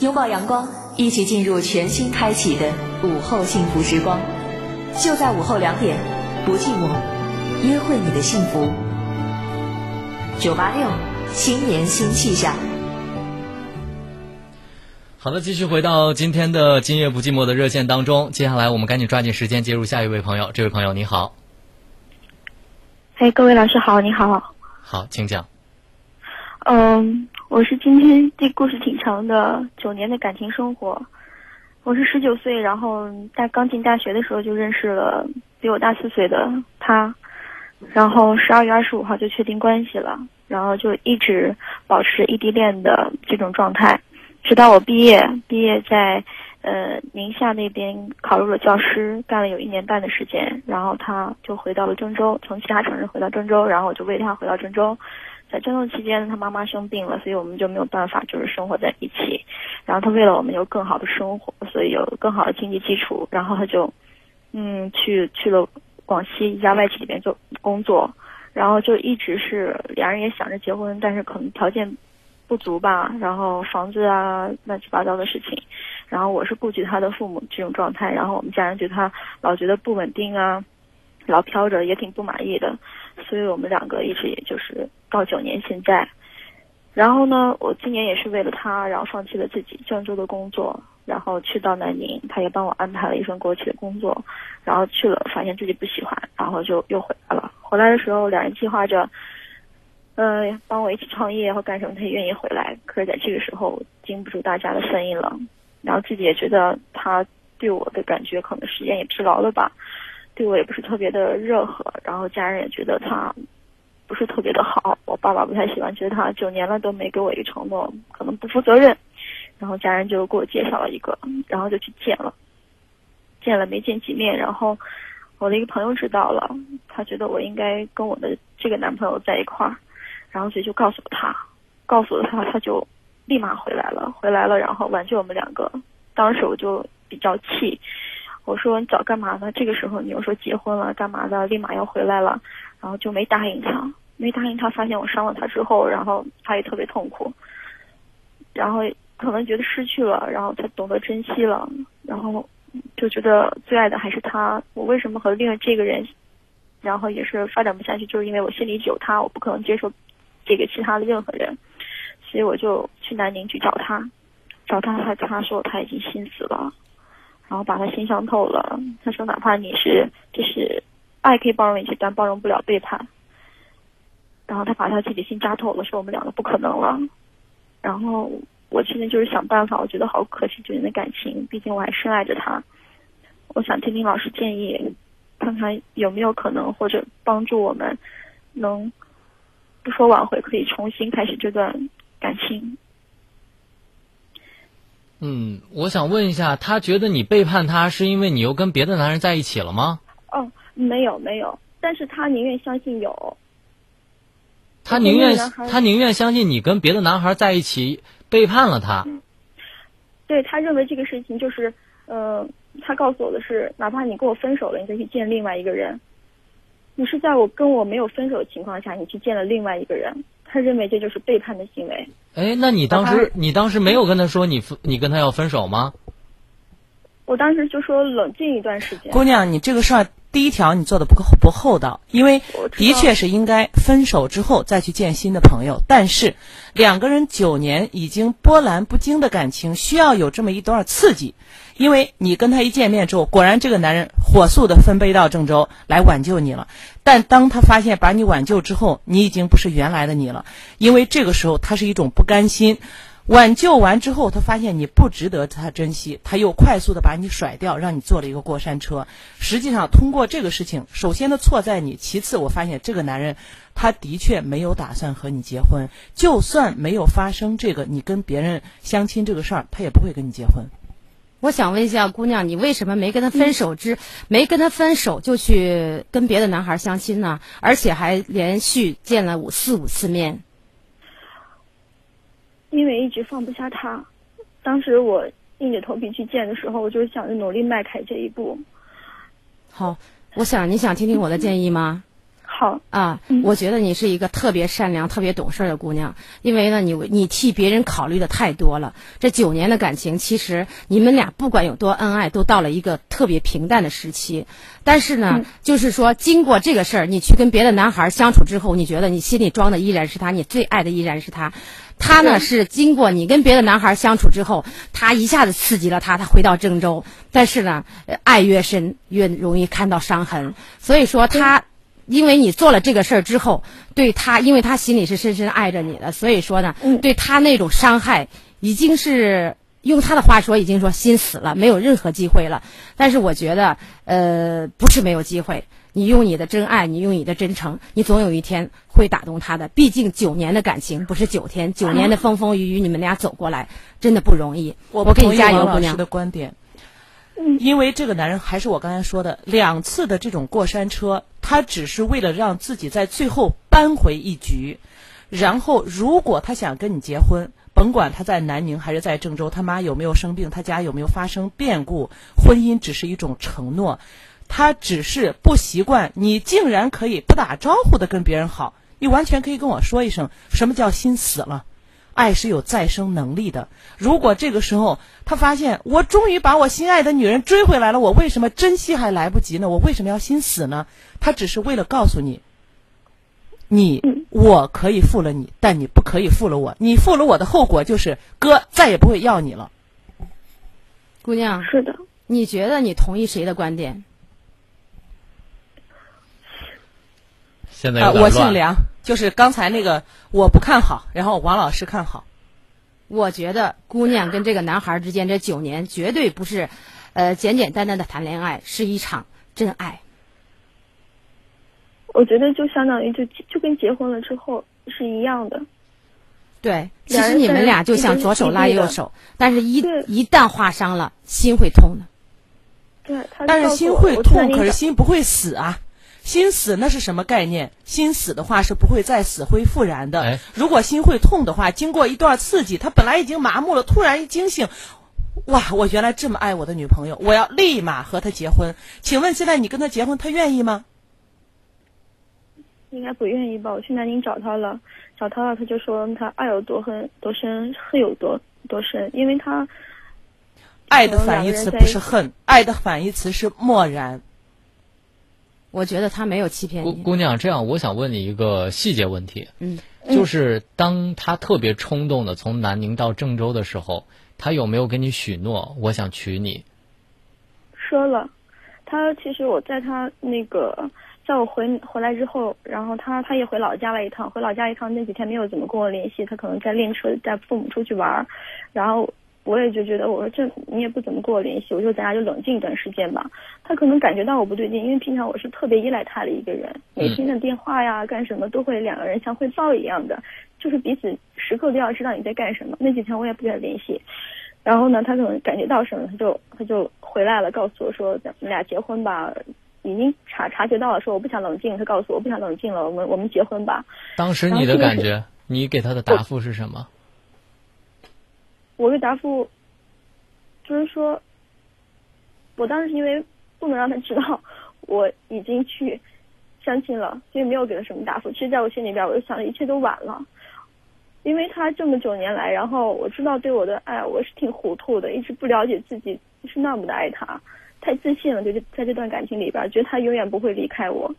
拥抱阳光，一起进入全新开启的午后幸福时光。就在午后两点，不寂寞，约会你的幸福。九八六，新年新气象。好的，继续回到今天的今夜不寂寞的热线当中。接下来我们赶紧抓紧时间接入下一位朋友。这位朋友你好，哎，各位老师好，你好。好，请讲。嗯，我是今天这故事挺长的，九年的感情生活。我是十九岁，然后大刚进大学的时候就认识了比我大四岁的他，然后十二月二十五号就确定关系了，然后就一直保持异地恋的这种状态。直到我毕业，毕业在呃宁夏那边考入了教师，干了有一年半的时间，然后他就回到了郑州，从其他城市回到郑州，然后我就为他回到郑州。在战斗期间，他妈妈生病了，所以我们就没有办法就是生活在一起。然后他为了我们有更好的生活，所以有更好的经济基础，然后他就嗯去去了广西一家外企里边做工作，然后就一直是两人也想着结婚，但是可能条件。不足吧，然后房子啊，乱七八糟的事情，然后我是顾及他的父母这种状态，然后我们家人对他老觉得不稳定啊，老飘着也挺不满意的，所以我们两个一直也就是到九年现在，然后呢，我今年也是为了他，然后放弃了自己郑州的工作，然后去到南宁，他也帮我安排了一份国企的工作，然后去了，发现自己不喜欢，然后就又回来了。回来的时候，两人计划着。嗯，帮我一起创业或干什么，他也愿意回来。可是在这个时候，经不住大家的声音了，然后自己也觉得他对我的感觉可能时间也疲劳了吧，对我也不是特别的热和。然后家人也觉得他不是特别的好，我爸爸不太喜欢，觉得他九年了都没给我一个承诺，可能不负责任。然后家人就给我介绍了一个，然后就去见了，见了没见几面，然后我的一个朋友知道了，他觉得我应该跟我的这个男朋友在一块儿。然后所以就告诉了他，告诉了他，他就立马回来了，回来了，然后挽救我们两个。当时我就比较气，我说你早干嘛呢？这个时候你又说结婚了，干嘛的？立马要回来了，然后就没答应他，没答应他。发现我伤了他之后，然后他也特别痛苦，然后可能觉得失去了，然后才懂得珍惜了，然后就觉得最爱的还是他。我为什么和另外这个人，然后也是发展不下去，就是因为我心里只有他，我不可能接受。这个其他的任何人，所以我就去南宁去找他，找他，他他说他已经心死了，然后把他心伤透了。他说哪怕你是就是爱可以包容一切，但包容不了背叛。然后他把他自己心扎透了，说我们两个不可能了。然后我现在就是想办法，我觉得好可惜九年的感情，毕竟我还深爱着他。我想听听老师建议，看看有没有可能或者帮助我们能。不说挽回，可以重新开始这段感情。嗯，我想问一下，他觉得你背叛他，是因为你又跟别的男人在一起了吗？哦，没有没有，但是他宁愿相信有。他宁愿他宁愿相信你跟别的男孩在一起，背叛了他。对他认为这个事情就是，呃，他告诉我的是，哪怕你跟我分手了，你再去见另外一个人。你是在我跟我没有分手的情况下，你去见了另外一个人，他认为这就是背叛的行为。哎，那你当时你当时没有跟他说你分你跟他要分手吗？我当时就说冷静一段时间。姑娘，你这个事儿第一条你做的不够不厚道，因为的确是应该分手之后再去见新的朋友。但是两个人九年已经波澜不惊的感情，需要有这么一段刺激。因为你跟他一见面之后，果然这个男人火速的分杯到郑州来挽救你了。但当他发现把你挽救之后，你已经不是原来的你了。因为这个时候他是一种不甘心，挽救完之后，他发现你不值得他珍惜，他又快速的把你甩掉，让你坐了一个过山车。实际上，通过这个事情，首先的错在你，其次我发现这个男人他的确没有打算和你结婚，就算没有发生这个你跟别人相亲这个事儿，他也不会跟你结婚。我想问一下姑娘，你为什么没跟他分手之、没跟他分手就去跟别的男孩相亲呢？而且还连续见了五四五次面。因为一直放不下他。当时我硬着头皮去见的时候，我就想着努力迈开这一步。好，我想你想听听我的建议吗？好啊，我觉得你是一个特别善良、特别懂事儿的姑娘，因为呢，你你替别人考虑的太多了。这九年的感情，其实你们俩不管有多恩爱，都到了一个特别平淡的时期。但是呢，就是说，经过这个事儿，你去跟别的男孩相处之后，你觉得你心里装的依然是他，你最爱的依然是他。他呢是经过你跟别的男孩相处之后，他一下子刺激了他，他回到郑州。但是呢，呃爱越深越容易看到伤痕，所以说他。因为你做了这个事儿之后，对他，因为他心里是深深爱着你的，所以说呢，对他那种伤害已经是用他的话说，已经说心死了，没有任何机会了。但是我觉得，呃，不是没有机会，你用你的真爱，你用你的真诚，你总有一天会打动他的。毕竟九年的感情不是九天，九年的风风雨雨，你们俩走过来，真的不容易。我我给你加油，姑娘。因为这个男人还是我刚才说的，两次的这种过山车，他只是为了让自己在最后扳回一局。然后，如果他想跟你结婚，甭管他在南宁还是在郑州，他妈有没有生病，他家有没有发生变故，婚姻只是一种承诺。他只是不习惯你竟然可以不打招呼的跟别人好，你完全可以跟我说一声，什么叫心死了？爱是有再生能力的。如果这个时候他发现我终于把我心爱的女人追回来了，我为什么珍惜还来不及呢？我为什么要心死呢？他只是为了告诉你，你我可以负了你，但你不可以负了我。你负了我的后果就是哥再也不会要你了。姑娘，是的，你觉得你同意谁的观点？现在有点乱我姓梁，就是刚才那个我不看好，然后王老师看好。我觉得姑娘跟这个男孩之间这九年绝对不是，呃，简简单单的谈恋爱，是一场真爱。我觉得就相当于就就跟结婚了之后是一样的。对，其实你们俩就像左手拉右手，但是一一旦划伤了，心会痛的。对，他但是心会痛，可是心不会死啊。心死那是什么概念？心死的话是不会再死灰复燃的。哎如果心会痛的话，经过一段刺激，他本来已经麻木了，突然一惊醒，哇！我原来这么爱我的女朋友，我要立马和她结婚。请问现在你跟她结婚，她愿意吗？应该不愿意吧？我去南宁找她了，找她了，她就说她爱有多恨多深，恨有多多深，因为她爱的反义词不是恨，爱的反义词是漠然。我觉得他没有欺骗姑你。姑娘，这样我想问你一个细节问题，嗯，就是当他特别冲动的从南宁到郑州的时候，他有没有跟你许诺我想娶你？说了，他其实我在他那个在我回回来之后，然后他他也回老家了一趟，回老家一趟那几天没有怎么跟我联系，他可能在练车带父母出去玩儿，然后我也就觉得我说这你也不怎么跟我联系，我说咱俩就冷静一段时间吧。他可能感觉到我不对劲，因为平常我是特别依赖他的一个人，每天的电话呀干什么都会两个人像汇报一样的，就是彼此时刻都要知道你在干什么。那几天我也不跟他联系，然后呢，他可能感觉到什么，他就他就回来了，告诉我说咱们俩结婚吧。已经察察觉到了，说我不想冷静，他告诉我我不想冷静了，我们我们结婚吧。当时你的感觉，你给他的答复是什么？我的答复就是说，我当时因为不能让他知道 我已经去相亲了，所以没有给他什么答复。其实，在我心里边，我就想一切都晚了，因为他这么九年来，然后我知道对我的爱，我是挺糊涂的，一直不了解自己是那么的爱他，太自信了，就是在这段感情里边，觉得他永远不会离开我。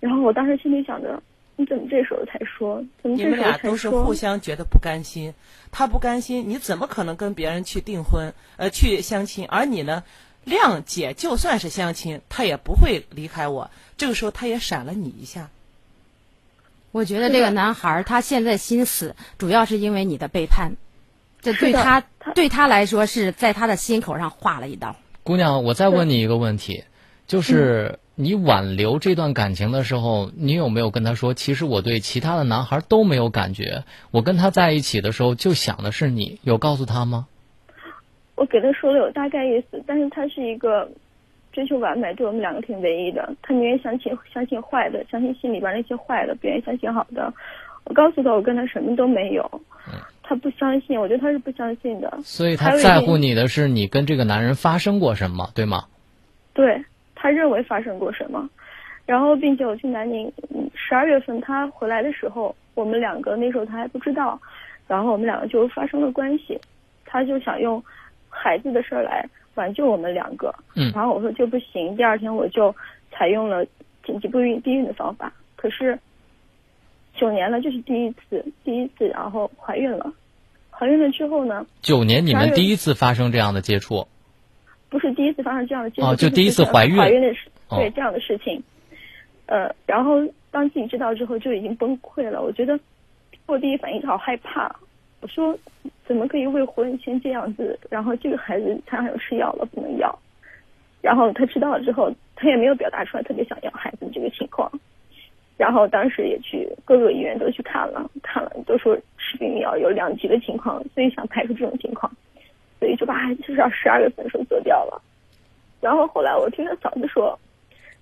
然后我当时心里想着，你怎么这时候才说？怎么你这时候才们俩都是？互相觉得不甘心，他不甘心，你怎么可能跟别人去订婚，呃，去相亲？而你呢，谅解，就算是相亲，他也不会离开我。这个时候，他也闪了你一下。我觉得这个男孩儿他现在心死，主要是因为你的背叛，这对他对他来说是在他的心口上划了一刀。姑娘，我再问你一个问题，就是你挽留这段感情的时候，你有没有跟他说，其实我对其他的男孩都没有感觉，我跟他在一起的时候就想的是你，有告诉他吗？我给他说了有大概意思，但是他是一个追求完美，对我们两个挺唯一的。他宁愿相信相信坏的，相信心里边那些坏的，不愿意相信好的。我告诉他我跟他什么都没有，他不相信，我觉得他是不相信的。所以他在乎你的是你跟这个男人发生过什么，对吗？对他认为发生过什么，然后并且我去南宁，十二月份他回来的时候，我们两个那时候他还不知道，然后我们两个就发生了关系，他就想用孩子的事儿来挽救我们两个，嗯。然后我说这不行，第二天我就采用了紧急避孕避孕的方法，可是九年了，这是第一次，第一次，然后怀孕了，怀孕了之后呢，九年你们第一次发生这样的接触，不是第一次发生这样的经历，哦就第一次怀孕怀孕的事，哦对、这样的事情，呃，然后当自己知道之后就已经崩溃了。我觉得我第一反应是好害怕，我说怎么可以未婚先这样子？然后这个孩子他还有吃药了，不能要。然后他知道了之后，他也没有表达出来特别想要孩子这个情况。然后当时也去各个医院都去看了，看了都说吃避孕药有两级的情况，所以想排除这种情况，所以就把孩子至少十二月份的时候做掉了。然后后来我听他嫂子说，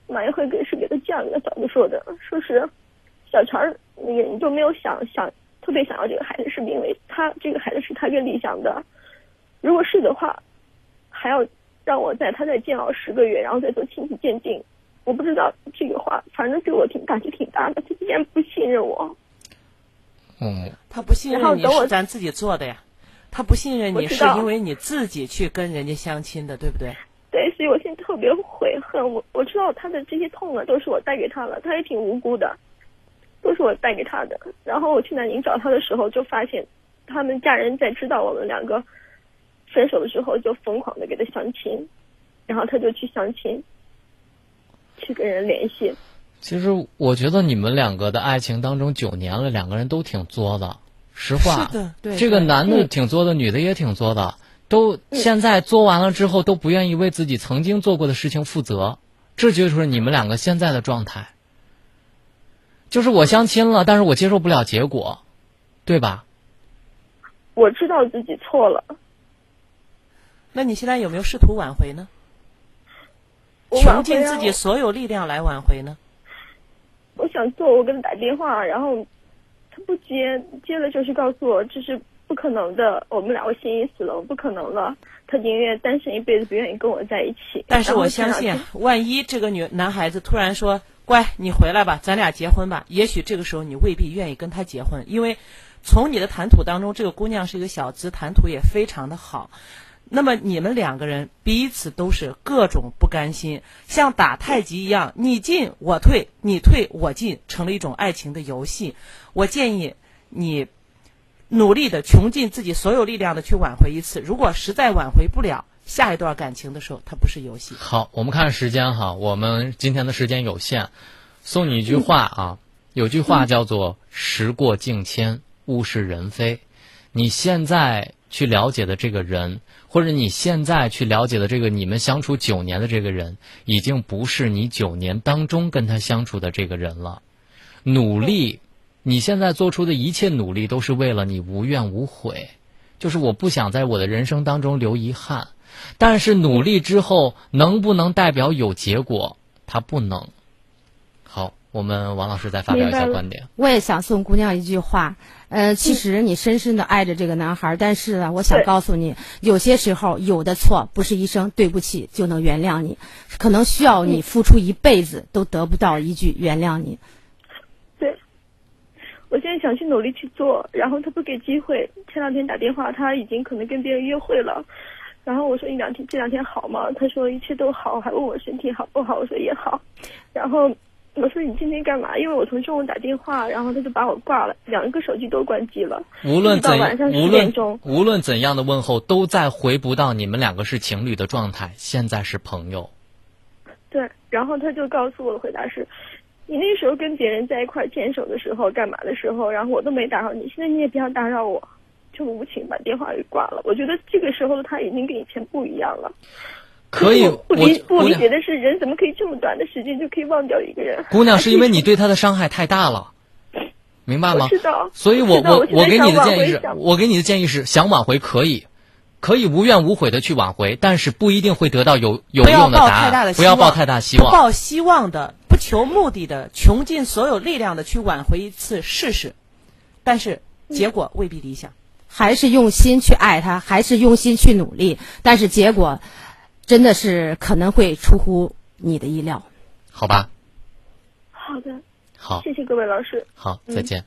马一辉给是给他这样跟他嫂子说的，说是小陈儿那个你就没有想想特别想要这个孩子，是因为他这个孩子是他更理想的，如果是的话，还要让我在他再煎熬十个月，然后再做亲子鉴定。我不知道这个话，反正对我挺打击挺大的。他竟然不信任我，嗯，他不信任你然后等我是咱自己做的呀，他不信任你是因为你自己去跟人家相亲的，对不对？对，所以我现在特别悔恨。我我知道他的这些痛啊，都是我带给他了，他也挺无辜的，都是我带给他的。然后我去南宁找他的时候，就发现他们家人在知道我们两个分手的时候，就疯狂的给他相亲，然后他就去相亲，去跟人联系。其实我觉得你们两个的爱情当中九年了，两个人都挺作的。实话，是的对这个男的嗯挺作的，女的也挺作的，都现在作完了之后都不愿意为自己曾经做过的事情负责，这就是你们两个现在的状态。就是我相亲了，但是我接受不了结果，对吧？我知道自己错了，那你现在有没有试图挽回呢？我尽自己所有力量来挽回呢？我想做，我给他打电话，然后他不接，接了就是告诉我这是不可能的，我们两个心已死了，我不可能了。他宁愿单身一辈子，不愿意跟我在一起。但是我相信万一这个女男孩子突然说：“乖，你回来吧，咱俩结婚吧。”也许这个时候你未必愿意跟他结婚，因为从你的谈吐当中，这个姑娘是一个小资，谈吐也非常的好。那么你们两个人彼此都是各种不甘心，像打太极一样，你进我退，你退我进，成了一种爱情的游戏。我建议你努力的穷尽自己所有力量的去挽回一次，如果实在挽回不了，下一段感情的时候，它不是游戏。好，我们看时间哈，我们今天的时间有限，送你一句话啊，有句话叫做“时过境迁，物是人非”。你现在去了解的这个人，或者你现在去了解的这个你们相处九年的这个人，已经不是你九年当中跟他相处的这个人了。努力，你现在做出的一切努力都是为了你无怨无悔，就是我不想在我的人生当中留遗憾。但是努力之后能不能代表有结果？它不能。好，我们王老师再发表一下观点。我也想送姑娘一句话，呃，其实你深深的爱着这个男孩，但是呢，我想告诉你，有些时候有的错不是一声对不起就能原谅你，可能需要你付出一辈子都得不到一句原谅你。对，我现在想去努力去做，然后他不给机会。前两天打电话，他已经可能跟别人约会了，然后我说你两天这两天好吗？他说一切都好，还问我身体好不好，我说也好。然后我说你今天干嘛？因为我从中午打电话，然后他就把我挂了，两个手机都关机了。无论到怎晚上十无论点钟，无论怎样的问候，都再回不到你们两个是情侣的状态，现在是朋友。对，然后他就告诉我的回答是，你那时候跟别人在一块牵手的时候，干嘛的时候，然后我都没打扰你，现在你也不要打扰我，就无情把电话给挂了。我觉得这个时候的他已经跟以前不一样了。可以，我不理不我姑娘理解的是，人怎么可以这么短的时间就可以忘掉一个人？姑娘是因为你对他的伤害太大了，明白吗知道？所以我我我我给你的建议是，想我给你的建议是，想挽回可以，可以无怨无悔的去挽回，但是不一定会得到有有用的答案抱太大的，希望，不要抱太大希望。不抱希望的，不求目的的，穷尽所有力量的去挽回一次试试，但是结果未必理想。还是用心去爱他，还是用心去努力，但是结果真的是可能会出乎你的意料。好吧，好的，好，谢谢各位老师。好，嗯再见。已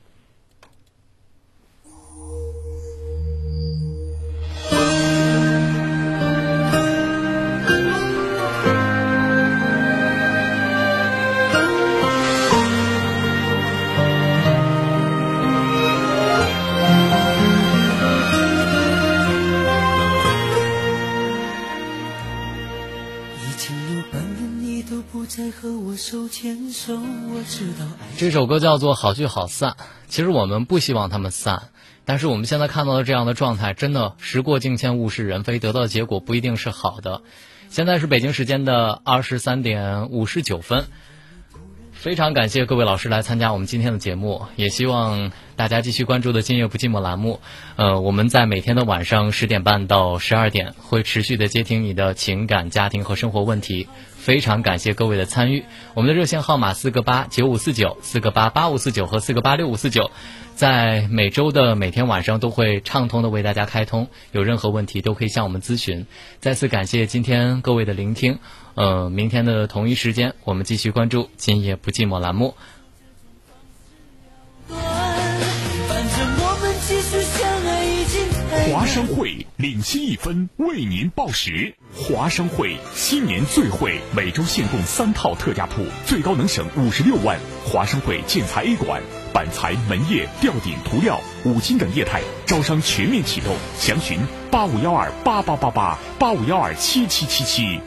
再和我手牵手，我知道这首歌叫做《好聚好散》。其实我们不希望他们散，但是我们现在看到的这样的状态，真的时过境迁，物是人非，得到的结果不一定是好的。现在是北京时间的二十三点五十九分。非常感谢各位老师来参加我们今天的节目，也希望大家继续关注的“今夜不寂寞”栏目。呃，我们在每天的晚上十点半到十二点会持续的接听你的情感、家庭和生活问题。非常感谢各位的参与。我们的热线号码四个八九五四九、四个八八五四九和四个八六五四九，在每周的每天晚上都会畅通的为大家开通，有任何问题都可以向我们咨询。再次感谢今天各位的聆听。呃，明天的同一时间，我们继续关注“今夜不寂寞”栏目。华商会领先一分为您报时。华商会新年最惠，每周限供三套特价铺，最高能省五十六万。华商会建材 A 馆，板材、门业、吊顶、涂料、五金等业态招商全面启动，详询八五幺二八八八八八五幺二七七七七。